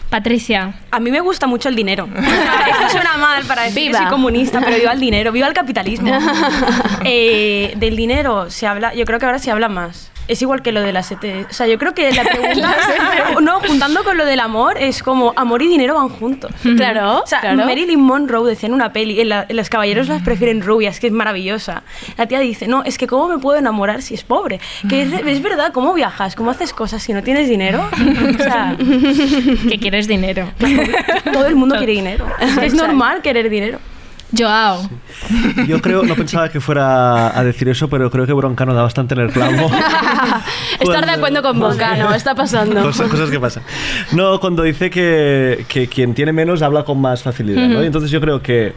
Patricia. A mí me gusta mucho el dinero. Esto suena mal para decir Viva. que soy comunista, pero viva el dinero, viva el capitalismo. Eh, del dinero se habla, yo creo que ahora se habla más. Es igual que lo de las ET. O sea, yo creo que la pregunta. no, juntando con lo del amor, es como amor y dinero van juntos. Claro, O sea, claro. Marilyn Monroe decía en una peli, en, la- en Los caballeros las prefieren rubias, que es maravillosa. La tía dice, no, es que ¿cómo me puedo enamorar si es pobre? Que es, es verdad, ¿cómo viajas? ¿Cómo haces cosas si no tienes dinero? O sea, que quieres dinero. todo el mundo quiere dinero. Es normal querer dinero. Joao. Yo creo, no pensaba que fuera a decir eso, pero creo que Broncano da bastante en el clavo. Estar de acuerdo con Bocano, está pasando. Cosas, cosas que pasan. No, cuando dice que, que quien tiene menos habla con más facilidad, ¿no? Y entonces yo creo que,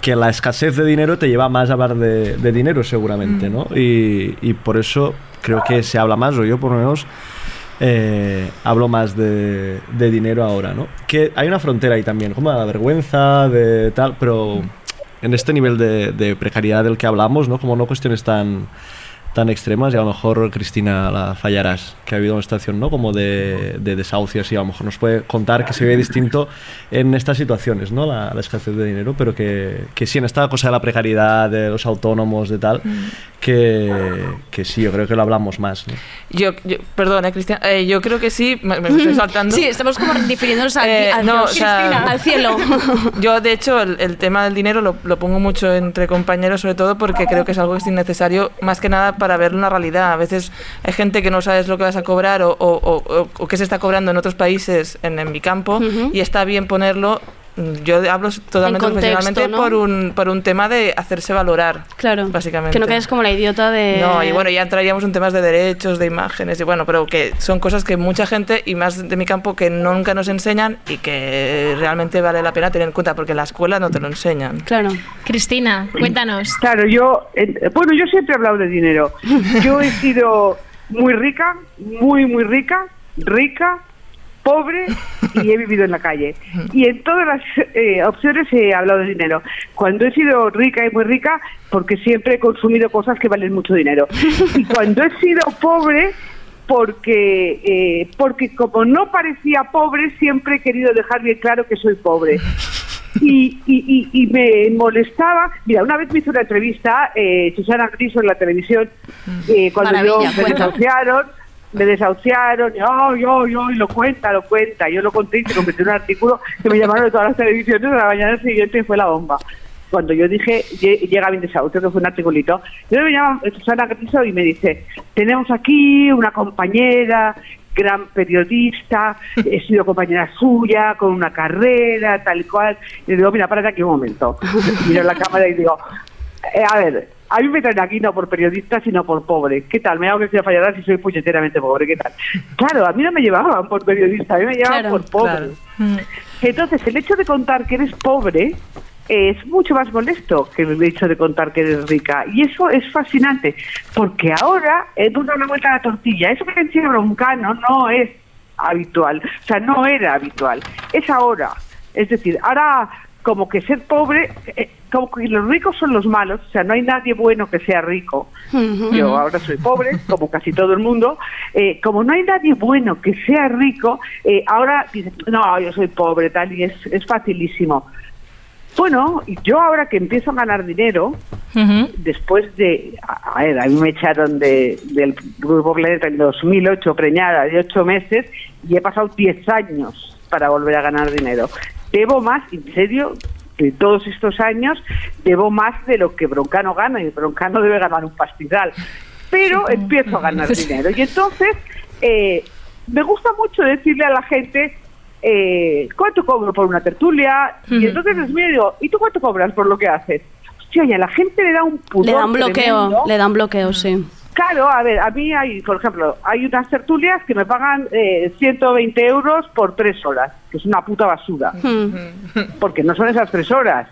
que la escasez de dinero te lleva más a hablar de, de dinero seguramente, ¿no? Y, y por eso creo que se habla más, o yo por lo menos eh, hablo más de, de dinero ahora, ¿no? Que hay una frontera ahí también, como la vergüenza, de tal, pero en este nivel de, de precariedad del que hablamos, ¿no? Como no cuestiones tan tan extremas y a lo mejor Cristina la fallarás que ha habido una situación no como de, de desahucios y a lo mejor nos puede contar que se ve distinto en estas situaciones no la, la escasez de dinero pero que, que sí en esta cosa de la precariedad de los autónomos de tal que, que sí yo creo que lo hablamos más ¿no? Yo, yo- perdón, eh, Cristian, eh, yo creo que sí, me, me estoy saltando. Sí, estamos como refiriéndonos al, Eh, al- no, o sea, Cristina, al cielo. Yo, de hecho, el, el tema del dinero lo, lo pongo mucho entre compañeros, sobre todo porque creo que es algo que es innecesario, más que nada para ver una realidad. A veces hay gente que no sabes lo que vas a cobrar o, o, o, o- o qué se está cobrando en otros países, en, en mi campo, y está bien ponerlo. Yo hablo totalmente En contexto, profesionalmente ¿no? por, un, por un tema de hacerse valorar. Claro. Básicamente. Que no quedes como la idiota de. No, y bueno, ya entraríamos en temas de derechos, de imágenes, y bueno, pero que son cosas que mucha gente, y más de mi campo, que nunca nos enseñan y que realmente vale la pena tener en cuenta, porque en la escuela no te lo enseñan. Claro. Cristina, cuéntanos. Claro, yo, eh, bueno, yo siempre he hablado de dinero. Yo he sido muy rica, muy, muy rica, rica, pobre y he vivido en la calle. Y en todas las eh, opciones he hablado de dinero. Cuando he sido rica y muy rica, porque siempre he consumido cosas que valen mucho dinero. Y cuando he sido pobre, porque eh, porque como no parecía pobre, siempre he querido dejar bien claro que soy pobre. Y, y, y, y me molestaba. Mira, una vez me hizo una entrevista eh, Susana Griso en la televisión eh, cuando yo me cuenta. Me desahuciaron, y ay, ay, ay, lo cuenta, lo cuenta. Yo lo conté y se convirtió en un artículo que me llamaron de todas las televisiones a la mañana siguiente y fue la bomba. Cuando yo dije, "Lle- llega mi desahucio, que fue un articulito, yo me llama Susana Griso y me dice, tenemos aquí una compañera gran periodista, he sido compañera suya, con una carrera, tal y cual. Y le digo, mira, párate aquí un momento. Miro la cámara y digo, eh, a ver, a mí me traen aquí no por periodista, sino por pobre. ¿Qué tal? Me hago que sea fallar si soy puñeteramente pobre. ¿Qué tal? Claro, a mí no me llevaban por periodista, a mí me llevaban Claro, por pobre. Entonces, el hecho de contar que eres pobre es mucho más molesto que el hecho de contar que eres rica. Y eso es fascinante, porque ahora es una vuelta a la tortilla. Eso que decía Broncano no es habitual, o sea, no era habitual, es ahora. Es decir, ahora como que ser pobre, eh, como que los ricos son los malos, o sea, no hay nadie bueno que sea rico. Yo ahora soy pobre, como casi todo el mundo. Eh, como no hay nadie bueno que sea rico, eh, ahora dicen, no, yo soy pobre, tal, y es, es facilísimo. Bueno, y yo ahora que empiezo a ganar dinero, después de, a ver, a mí me echaron de, del Grupo Planeta en 2008, preñada de 8 meses, y he pasado 10 años para volver a ganar dinero. Debo más, en serio, de todos estos años, debo más de lo que Broncano gana, y Broncano debe ganar un pastizal. Pero empiezo a ganar dinero. Y entonces, eh, me gusta mucho decirle a la gente, eh, ¿cuánto cobro por una tertulia? Y entonces les miro y digo, ¿y tú cuánto cobras por lo que haces? Hostia, y a la gente le da un pudor Le dan bloqueo, tremendo. le dan bloqueo, sí. Claro, a ver, a mí hay, por ejemplo, hay unas tertulias que me pagan eh, 120 euros por tres horas, que es una puta basura, porque no son esas tres horas.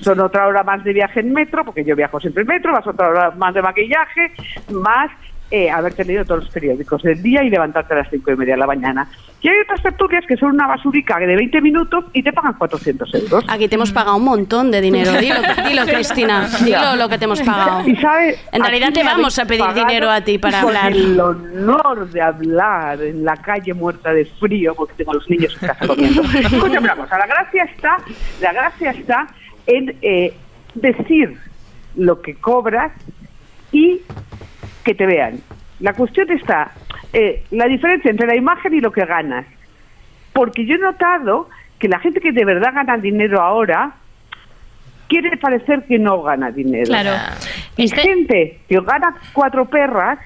Son otra hora más de viaje en metro, porque yo viajo siempre en metro, más otra hora más de maquillaje, más eh, haberte leído todos los periódicos del día y levantarte a las cinco y media de la mañana. Y hay otras tertulias que son una basurica de 20 minutos y te pagan 400 euros. Aquí te hemos pagado un montón de dinero. Dilo, dilo Cristina. Dilo lo que te hemos pagado. Y sabe, En realidad te vamos a pedir dinero a ti para hablar. El honor de hablar en la calle muerta de frío porque tengo a los niños en casa comiendo. Escúchame una cosa, la gracia está, la gracia está en eh, decir lo que cobras y que te vean. La cuestión está, eh, la diferencia entre la imagen y lo que ganas. Porque yo he notado que la gente que de verdad gana dinero ahora quiere parecer que no gana dinero. Claro. Y gente que gana cuatro perras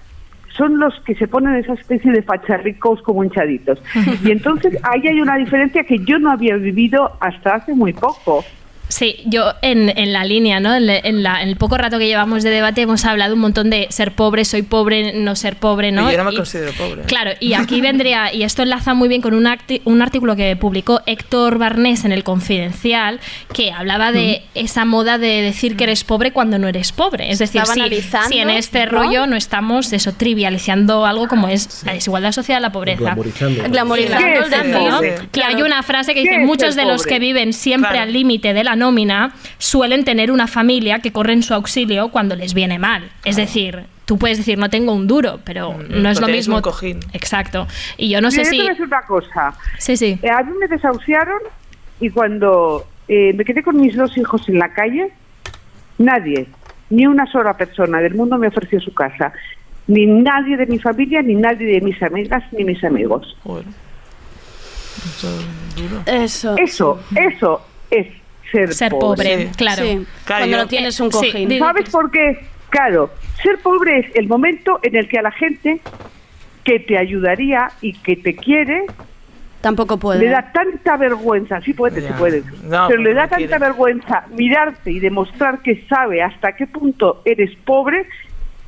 son los que se ponen esa especie de facharricos como hinchaditos. Y entonces ahí hay una diferencia que yo no había vivido hasta hace muy poco. Sí, yo en, en la línea, ¿no? En, la- en la- en el poco rato que llevamos de debate hemos hablado un montón de ser pobre, soy pobre, no ser pobre, ¿no? Y yo no me Y- considero pobre. Claro, y aquí vendría, y esto enlaza muy bien con un, un artículo que publicó Héctor Barnés en El Confidencial, que hablaba de esa moda de decir que eres pobre cuando no eres pobre. Es decir, si, si en este ¿no? rollo no estamos eso trivializando algo como es la desigualdad social, la pobreza. Glamorizando. Glamorizando ¿Qué el sí. Que hay una frase que ¿Qué dice, muchos de los que viven siempre Claro. al límite de la nómina suelen tener una familia que corre en su auxilio cuando les viene mal. Es decir, tú puedes decir, no tengo un duro, pero no es lo mismo. un cojín. Exacto. Y yo no sé yo si... decir una cosa. Sí, sí. Eh, a mí me desahuciaron y cuando eh, me quedé con mis dos hijos en la calle, nadie, ni una sola persona del mundo me ofreció su casa. Ni nadie de mi familia, ni nadie de mis amigas, ni mis amigos. Eso. Eso, eso es ser, Ser pobre, claro. Sí. Claro, Cuando yo- no tienes un cojín. ¿Sabes por qué? Claro, ser pobre es el momento en el que a la gente que te ayudaría y que te quiere Tampoco puede. le da tanta vergüenza, sí puede, sí puede, No, pero le da no tanta quiere. vergüenza mirarte y demostrar que sabe hasta qué punto eres pobre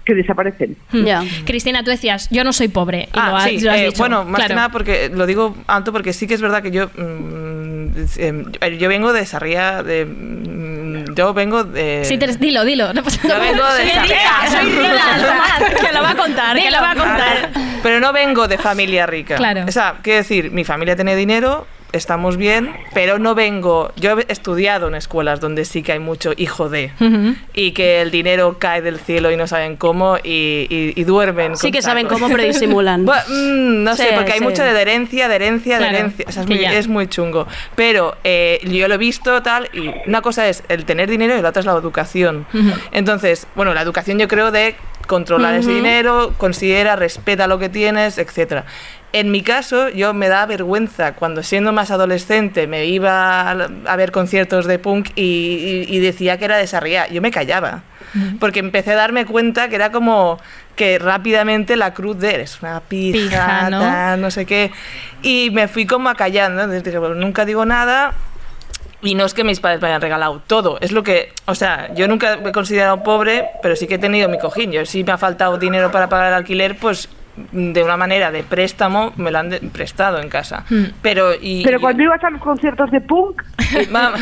que desaparecen. Hmm. Ya. Cristina, tú decías, yo no soy pobre. Y Ah, lo has, sí, lo has eh, dicho. bueno, más Claro. que nada porque lo digo Anto porque sí que es verdad que yo mm, eh, yo vengo de Sarriá de mm, yo vengo de Sí, te- dilo, dilo. No pasa Yo nada. vengo de Soy Sarriá. rica, soy rica. Que lo va a contar, que lo va a contar. pero no vengo de familia rica. Claro. O sea, quiero decir, mi familia tiene dinero, estamos bien, pero no vengo. Yo he estudiado en escuelas donde sí que hay mucho hijo de. Y que el dinero cae del cielo y no saben cómo y, y- y duermen. Sí con que saben cómo, pero disimulan. Bueno, mm, no sé, porque hay sí. mucho de herencia, de herencia, Claro, de herencia. O sea, es, muy, ya. es muy chungo. Pero eh, yo lo he visto tal, y una cosa es el tener dinero y la otra es la educación. Entonces, bueno, la educación yo creo de controlar ese dinero, considera, respeta lo que tienes, etcétera. En mi caso, yo me da vergüenza cuando siendo más adolescente me iba a ver conciertos de punk y, y- y decía que era de Sarriá. Yo me callaba. Porque empecé a darme cuenta que era como que rápidamente la cruz de eres una pija, Pija, ¿no? no sé qué. Y me fui como acallando. Entonces dije, bueno, nunca digo nada. Y no es que mis padres me hayan regalado todo, es lo que, o sea, yo nunca me he considerado pobre, pero sí que he tenido mi cojín. Yo si me ha faltado dinero para pagar el alquiler, pues de una manera de préstamo me lo han de- prestado en casa. Mm. Pero, y, Pero y- cuando ibas a los conciertos de punk,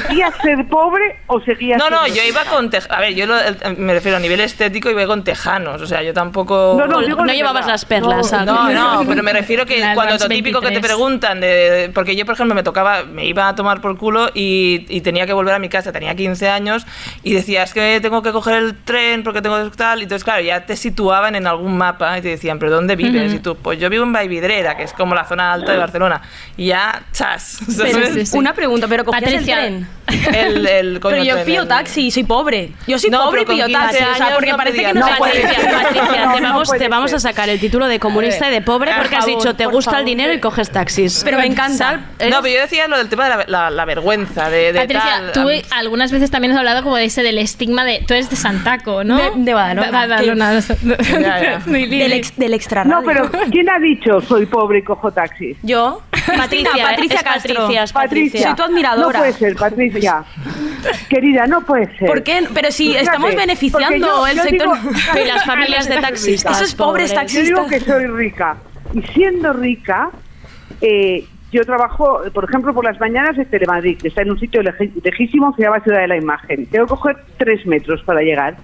¿seguías ser pobre o seguías No, no, yo iba con tej- A ver, yo lo- el- me refiero a nivel estético, iba con tejanos. O sea, yo tampoco. No, no, digo No de llevabas verdad. las perlas, No, ¿sabes? no, pero me refiero que La cuando lo típico que te 23. preguntan, de, porque yo, por ejemplo, me tocaba, me iba a tomar por culo y, y tenía que volver a mi casa, tenía 15 años y decía, es que tengo que coger el tren porque tengo tal. Y entonces, claro, ya te situaban en algún mapa y te decían, ¿pero dónde vives? Y tú, pues yo vivo en Vaividrera, que es como la zona alta de Barcelona. Y ya, chas. Pero, ¿sabes? Una pregunta, pero cogías el tren. El, el, coño, Pero yo tren, pillo el- taxi y soy pobre. Yo soy No, pobre y 15 taxi. O sea, porque no parece que no, sé Patricia, Patricia, No, te, no vamos, te vamos a sacar el título de comunista y de pobre por porque has dicho te gusta el dinero y coges taxis. Pero me encanta. ¿eh? No, pero yo decía lo del tema de la, la- la vergüenza, de, de Patricia, tal. tú algunas veces también has hablado como de ese del estigma de tú eres de Santaco, ¿no? De- de Badalona. Del, del extra No, pero ¿quién ha dicho soy pobre y cojo taxis? Yo, Patricia, Cristina, Patricia. Patricia, Patricia. Soy tu admiradora. No puede ser, Patricia. Querida, no puede ser. ¿Por qué? Pero si Fíjate, estamos beneficiando yo- el yo sector. digo- Y las familias de taxistas. Esos pobres pobres. Yo digo taxistas. que soy rica. Y siendo rica, eh, yo trabajo, por ejemplo, por las mañanas en Telemadrid, que está en un sitio lejísimo que se llama Ciudad de la Imagen. Tengo que coger tres metros para llegar.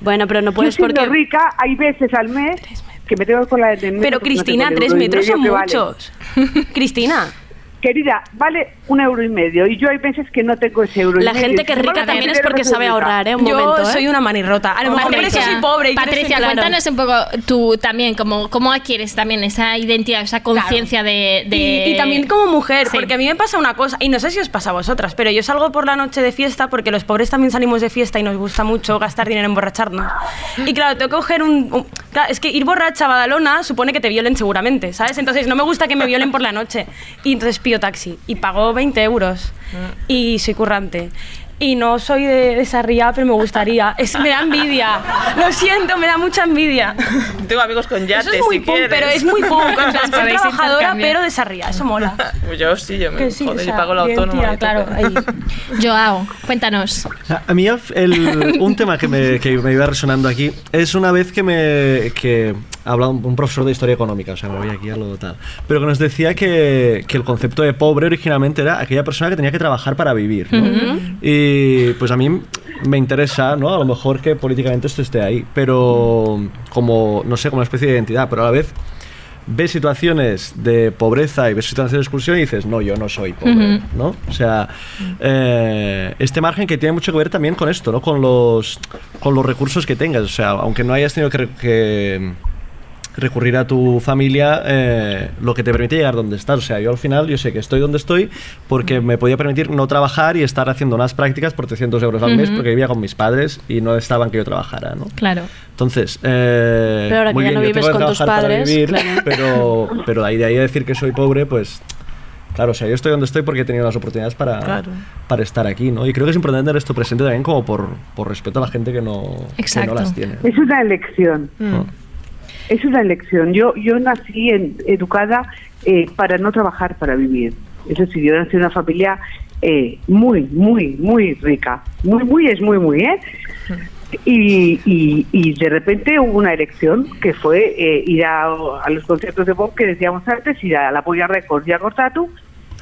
Bueno, pero no Yo puedes siendo porque... rica, hay veces al mes que me tengo en el metro Pero no Cristina, tres metros son vale. muchos. Cristina. Querida, vale un euro y medio y yo hay veces que no tengo ese euro y La medio. gente que es rica también es porque sabe ahorrar, ¿eh? Un Yo momento, ¿eh? soy una manirrota. A lo mejor por eso soy pobre. y Patricia, claro. cuéntanos un poco tú también, cómo, cómo adquieres también esa identidad, esa conciencia de, de- Y, y también como mujer, Sí. porque a mí me pasa una cosa, y no sé si os pasa a vosotras, pero yo salgo por la noche de fiesta porque los pobres también salimos de fiesta y nos gusta mucho gastar dinero en emborracharnos. Y claro, tengo que coger un... un- claro, es que ir borracha a Badalona supone que te violen seguramente, ¿sabes? Entonces no me gusta que me violen por la noche. Y entonces pido taxi y pago 20 euros. Y soy currante. Y no soy de, de Sarriá, pero me gustaría. Es, me da envidia. Lo siento, me da mucha envidia. Tengo amigos con yates. Eso es muy si punk, quieres. pero es muy plan, soy trabajadora, pero de Sarriá. Eso mola. Yo sí, yo me sí, joder, o sea, y pago la autónoma. claro, ahí. Joao, cuéntanos. A mí el- un tema que me, que me iba resonando aquí es una vez que me que habla un, un profesor de historia económica, o sea, me voy aquí a lo tal, pero que nos decía que, que el concepto de pobre originalmente era aquella persona que tenía que trabajar para vivir. ¿no? Ujú. Y pues a mí me interesa, ¿no? A lo mejor que políticamente esto esté ahí, pero como, no sé, como una especie de identidad, pero a la vez ves situaciones de pobreza y ves situaciones de exclusión y dices, no, yo no soy pobre, Ujú. ¿no? O sea, eh, este margen que tiene mucho que ver también con esto, ¿no? Con los, con los recursos que tengas. O sea, aunque no hayas tenido que, que recurrir a tu familia, eh, lo que te permite llegar donde estás. O sea, yo al final, yo sé que estoy donde estoy porque me podía permitir no trabajar y estar haciendo unas prácticas por 300 euros al mes porque vivía con mis padres y no estaban que yo trabajara, ¿no? Claro. Entonces, eh, Pero ahora que muy ya bien, no yo vives tengo que con tus trabajar para padres, vivir, claro. pero, pero ahí de ahí a decir que soy pobre, pues claro, o sea, yo estoy donde estoy porque he tenido las oportunidades para, Claro. para estar aquí, ¿no? Y creo que es importante tener esto presente también como por, por respeto a la gente que no, que Exacto. no las tiene. Es una elección. ¿no? Es una elección. Yo, yo nací en- educada eh, para no trabajar, para vivir. Es decir, yo nací en una familia eh, muy, muy, muy rica. Muy, muy es muy, muy, ¿eh? Y, y, y de repente hubo una elección que fue eh, ir a, los conciertos de pop que decíamos antes, ir a la Polla Records y a Cortatu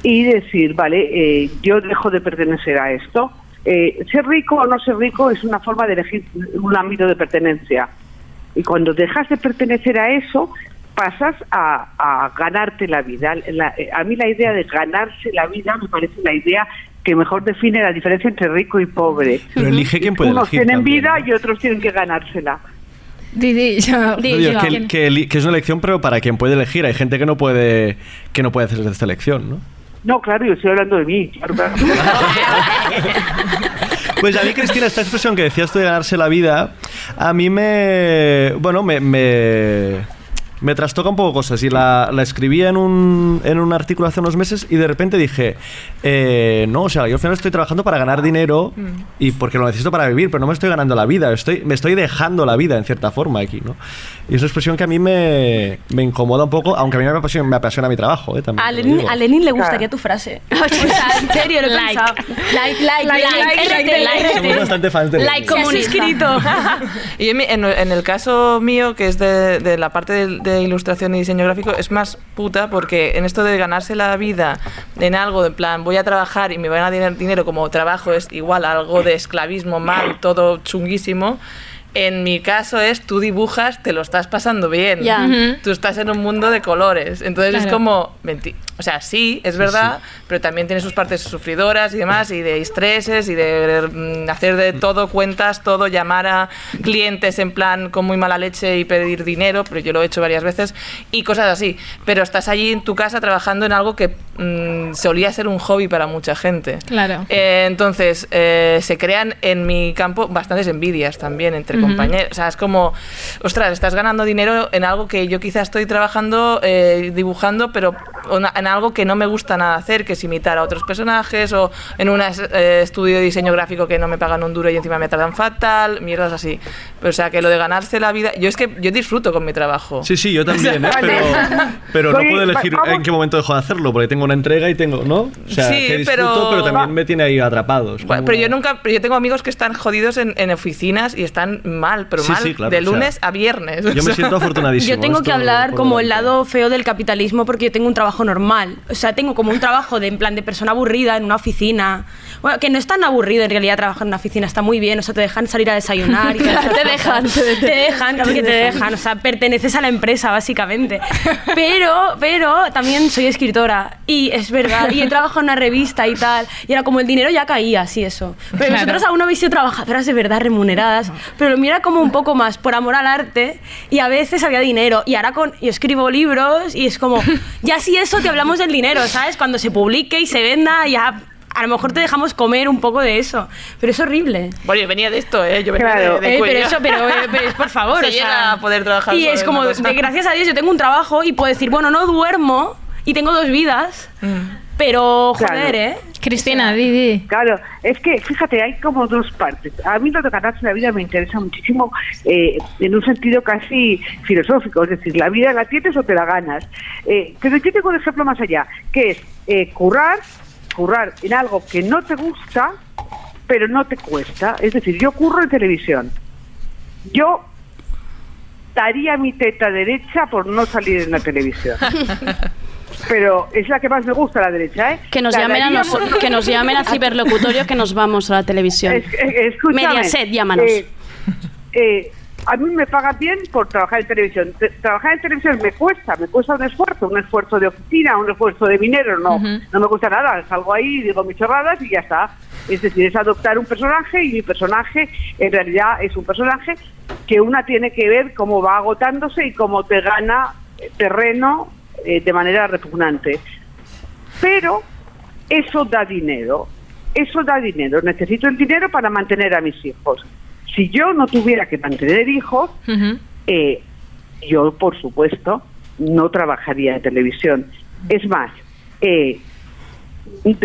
y decir, vale, eh, yo dejo de pertenecer a esto. Eh, ser rico o no ser rico es una forma de elegir un ámbito de pertenencia. Y cuando dejas de pertenecer a eso, pasas a, a ganarte la vida. La- eh, a mí la idea de ganarse la vida me parece la idea que mejor define la diferencia entre rico y pobre. Pero elige quién puede Unos elegir tienen también, vida y otros tienen que ganársela. Di, di. No, digo, que, que eli- que es una elección, pero para quien puede elegir. Hay gente que no puede que no puede hacer esta elección, ¿no? No, claro, yo estoy hablando de mí. claro, claro. Pues a mí, Cristina, esta expresión que decías tú de ganarse la vida, a mí me. Bueno, me. me me trastoca un poco cosas y la, la escribí en un, en un artículo hace unos meses y de repente dije, eh, no, o sea, yo al final estoy trabajando para ganar dinero y porque lo necesito para vivir, pero no me estoy ganando la vida, estoy, me estoy dejando la vida en cierta forma aquí, ¿no? Y es una expresión que a mí me, me incomoda un poco, aunque a mí me apasiona, me apasiona mi trabajo, ¿eh? También A Lenin, a Lenin le gustaría tu frase. O sea, en serio, lo he Like. pensado. Like, like, like, like, RT, like, like. Somos bastante fans de Like Lenin. comunista. y en- en el caso mío, que es de, de la parte del, de ilustración y diseño gráfico es más puta porque en esto de ganarse la vida en algo, en plan, voy a trabajar y me van a dar dinero como trabajo es igual algo de esclavismo mal, todo chunguísimo. En mi caso es tú dibujas, te lo estás pasando bien. Tú estás en un mundo de colores. Entonces es Claro. como. menti- O sea, sí, es verdad, pero también tiene sus partes sufridoras y demás, y de estreses, y de mm, hacer de todo cuentas, todo, llamar a clientes en plan con muy mala leche y pedir dinero, pero yo lo he hecho varias veces, y cosas así. Pero estás allí en tu casa trabajando en algo que mm, solía ser un hobby para mucha gente. Claro. Eh, entonces, eh, se crean en mi campo bastantes envidias también entre Ujú. compañeros. O sea, es como, ostras, estás ganando dinero en algo que yo quizás estoy trabajando, eh, dibujando, pero en algo que no me gusta nada hacer, que es imitar a otros personajes, o en un estudio de diseño gráfico que no me pagan un duro y encima me tratan fatal, mierdas así. Pero, o sea, que lo de ganarse la vida, yo es que yo disfruto con mi trabajo. Sí, sí, yo también, ¿eh? pero, pero no puedo elegir en qué momento dejo de hacerlo, porque tengo una entrega y tengo, ¿no? O sea, Sí, que disfruto, pero- pero, también me tiene ahí atrapado. Es Bueno, como- Pero yo nunca, pero yo tengo amigos que están jodidos en, en oficinas y están mal, pero Sí, mal sí, claro, de o sea, lunes a viernes. yo me siento afortunadísimo. Yo tengo que hablar como el lado feo del capitalismo porque yo tengo un trabajo normal. O sea, tengo como un trabajo de en plan de persona aburrida en una oficina. Bueno, que no es tan aburrido en realidad trabajar en una oficina, está muy bien. O sea, te dejan salir a desayunar. Y esas Te dejan, te- Te dejan, claro te que te dejan. O sea, perteneces a la empresa, básicamente. Pero, pero también soy escritora. Y es verdad. Y he trabajado en una revista y tal. Y era como el dinero ya caía, así eso. Pero Claro. vosotros aún no habéis sido trabajadoras de verdad remuneradas. Pero lo mío era como un poco más por amor al arte. Y a veces había dinero. Y ahora con, yo escribo libros y es como, ya si eso te hablamos del dinero, ¿sabes? Cuando se publique y se venda, ya a lo mejor te dejamos comer un poco de eso. Pero es horrible. Bueno, yo venía de esto, ¿eh? Yo venía Claro. de, de Eh, cuello. pero eso, pero, eh, pero es por favor. Se o sea, llega a poder trabajar Y es como, de, gracias a Dios, yo tengo un trabajo y puedo decir, bueno, no duermo y tengo dos vidas, pero joder, Claro. ¿eh? Cristina, Didi. Claro, es que fíjate, hay como dos partes. A mí lo de ganarse la vida me interesa muchísimo eh, en un sentido casi filosófico, es decir, la vida la tienes o te la ganas. Eh, pero yo tengo un ejemplo más allá, que es eh, currar, currar en algo que no te gusta, pero no te cuesta. Es decir, yo curro en televisión. Yo daría mi teta derecha por no salir en la televisión. Pero es la que más me gusta, la derecha, ¿eh? Que nos, La llamen a nos- que nos llamen a ciberlocutorio que nos vamos a la televisión. Es- es- escúchame, Mediaset, llámanos. eh, eh, a mí me pagan bien por trabajar en televisión. Te- trabajar en televisión me cuesta, me cuesta un esfuerzo, un esfuerzo de oficina, un esfuerzo de minero, no, no me cuesta nada. Salgo ahí, digo mis chorradas y ya está. Es decir, es adoptar un personaje y mi personaje en realidad es un personaje que una tiene que ver cómo va agotándose y cómo te gana eh, terreno eh, de manera repugnante. Pero eso da dinero. Eso da dinero. Necesito el dinero para mantener a mis hijos. Si yo no tuviera que mantener hijos, eh, yo, por supuesto, no trabajaría en televisión. Es más, eh,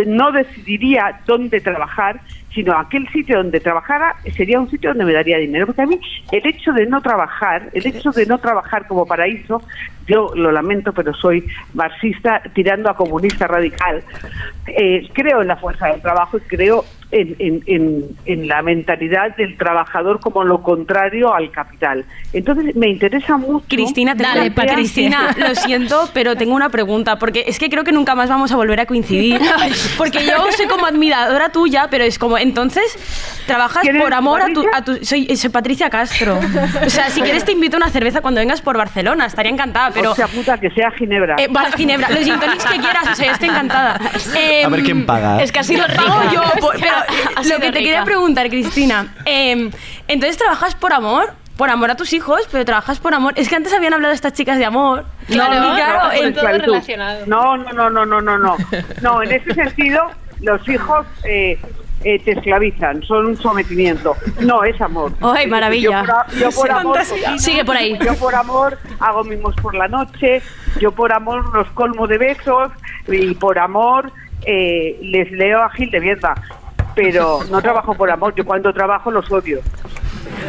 no decidiría dónde trabajar, sino aquel sitio donde trabajara sería un sitio donde me daría dinero. Porque a mí el hecho de no trabajar, el hecho de no trabajar como paraíso, yo lo lamento, pero soy marxista tirando a comunista radical. Eh, creo en la fuerza del trabajo y creo en, en- en- en la mentalidad del trabajador como lo contrario al capital. Entonces me interesa mucho. Cristina, te plantear- para Cristina, lo siento, pero tengo una pregunta, porque es que creo que nunca más vamos a volver a coincidir. Porque yo soy como admiradora tuya, pero es como, entonces, trabajas ¿Quién por amor a tu... Patricia? A tu soy, soy Patricia Castro. O sea, si quieres te invito a una cerveza cuando vengas por Barcelona, estaría encantada, pero... O sea, puta, que sea Ginebra. Eh, vale, Ginebra, los gin que quieras, o sea, yo estoy encantada. A ver quién paga. Es que ha sido pago yo, por- pero lo que te rica. quería preguntar, Cristina, eh, entonces trabajas por amor, por amor a tus hijos, pero trabajas por amor. Es que antes habían hablado estas chicas de amor. No, claro, no, en- por esclavitud. No, no, no, no, no, no, no. No, en ese sentido, los hijos eh, eh, te esclavizan, son un sometimiento. No, es amor. ¡Ay, maravilla! Yo por, yo por Sí. amor cocino, Sigue por ahí. Yo por amor hago mimos por la noche, yo por amor los colmo de besos y por amor eh, les leo a Gil de mierda. Pero no trabajo por amor, yo cuando trabajo los odio.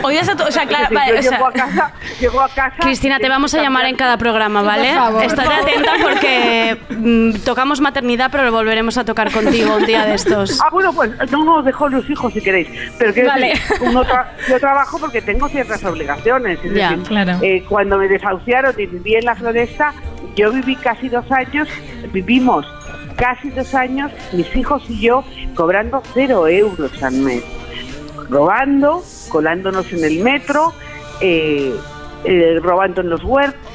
Odias a todos. O sea, claro, vale, yo o sea- llego a casa, llego a casa. Cristina, te vamos a llamar en cada programa, ¿vale? Por favor. Estate Por favor. atenta porque mm, tocamos maternidad, pero lo volveremos a tocar contigo un día de estos. Ah, bueno, pues no no os dejo los hijos si queréis. Pero quiero Vale. tra- yo trabajo porque tengo ciertas obligaciones. Es Ya, decir, claro. eh, cuando me desahuciaron y viví en la floresta, yo viví casi dos años, vivimos casi dos años, mis hijos y yo, cobrando cero euros al mes. Robando, colándonos en el metro, eh, eh, robando en los huertos.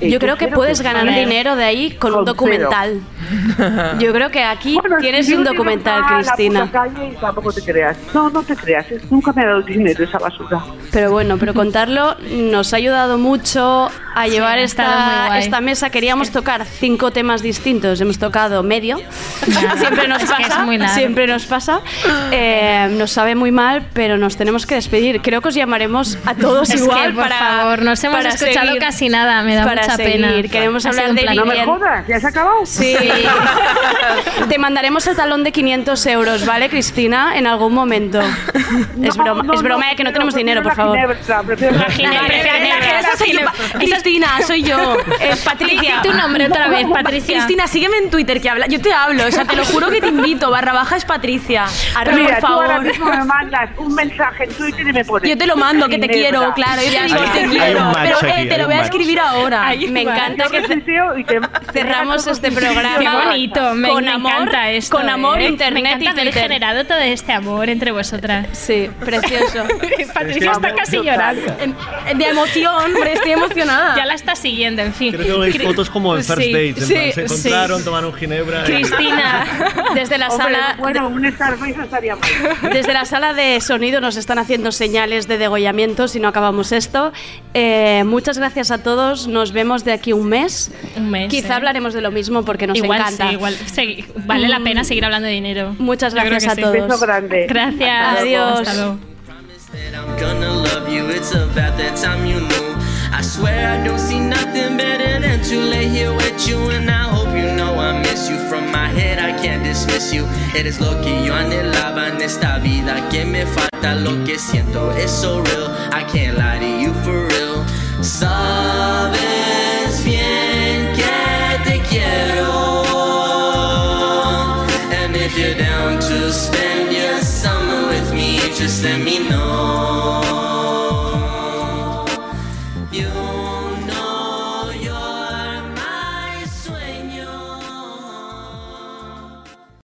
Yo creo que cero puedes que ganar dinero de ahí con un Con documental. Yo creo que aquí tienes Si un documental, la Cristina. puta calle y tampoco te creas. No, no te creas. Nunca me ha dado dinero esa basura. Pero bueno, pero contarlo nos ha ayudado mucho a llevar muy esta, esta mesa. Queríamos tocar cinco temas distintos, hemos tocado medio. siempre nos es que pasa. siempre nos pasa. Eh, nos sabe muy mal, pero nos tenemos que despedir. Creo que os llamaremos a todos Es que, igual por para. favor, no os hemos para escuchado seguir- casi nada, me da para mucha seguir. pena. Queremos Ha hablar de placer. No me jodas, ¿ya se ha acabado? Sí. Te mandaremos el talón de 500 euros, ¿vale, Cristina? En algún momento. es broma, no, es broma no, eh, que no tenemos dinero, por favor. ginebra, prefiero la ginebra. Cristina, soy yo. Eh, Patricia. Tu nombre otra vez, Patricia. Cristina, sígueme en Twitter que habla. Yo te hablo, o sea, te lo juro que te invito. Barra baja es Patricia. Pero Mira, por tú ahora favor. mismo me mandas un mensaje en Twitter y me pones. Yo te lo mando, que te quiero, claro. Yo te digo, te quiero. Pero eh, te lo voy a escribir ahora. Me encanta que y te- cerramos este programa. Qué bonito, me, con me amor, encanta esto. Con amor, ¿eh? internet me encanta y haber generado todo este amor entre vosotras. Sí, precioso. Patricia está casi llorando. De emoción, hombre, estoy emocionada. Ya la está siguiendo, en fin. Creo que veis fotos como en first Sí, dates. en sí, plan, se sí. encontraron, tomaron ginebra. y- Cristina, desde la Hombre, sala. Bueno, un Starface no estaría mal. Desde la sala de sonido nos están haciendo señales de degollamiento si no acabamos esto. Eh, muchas gracias a todos. Nos vemos de aquí un mes. Un mes. Quizá ¿eh? hablaremos de lo mismo porque nos igual encanta. sí, igual sí, vale la pena seguir hablando de dinero. Muchas Yo gracias a sí. todos. Beso grande. Gracias. Adiós. Hasta luego. I'm gonna love you, it's about that time you knew. I swear I don't see nothing better than to lay here with you. And I hope you know I miss you. From my head, I can't dismiss you. Eres lo que yo anhelaba en esta vida. Que me falta lo que siento. It's so real, I can't lie to you for real. Sabes to spend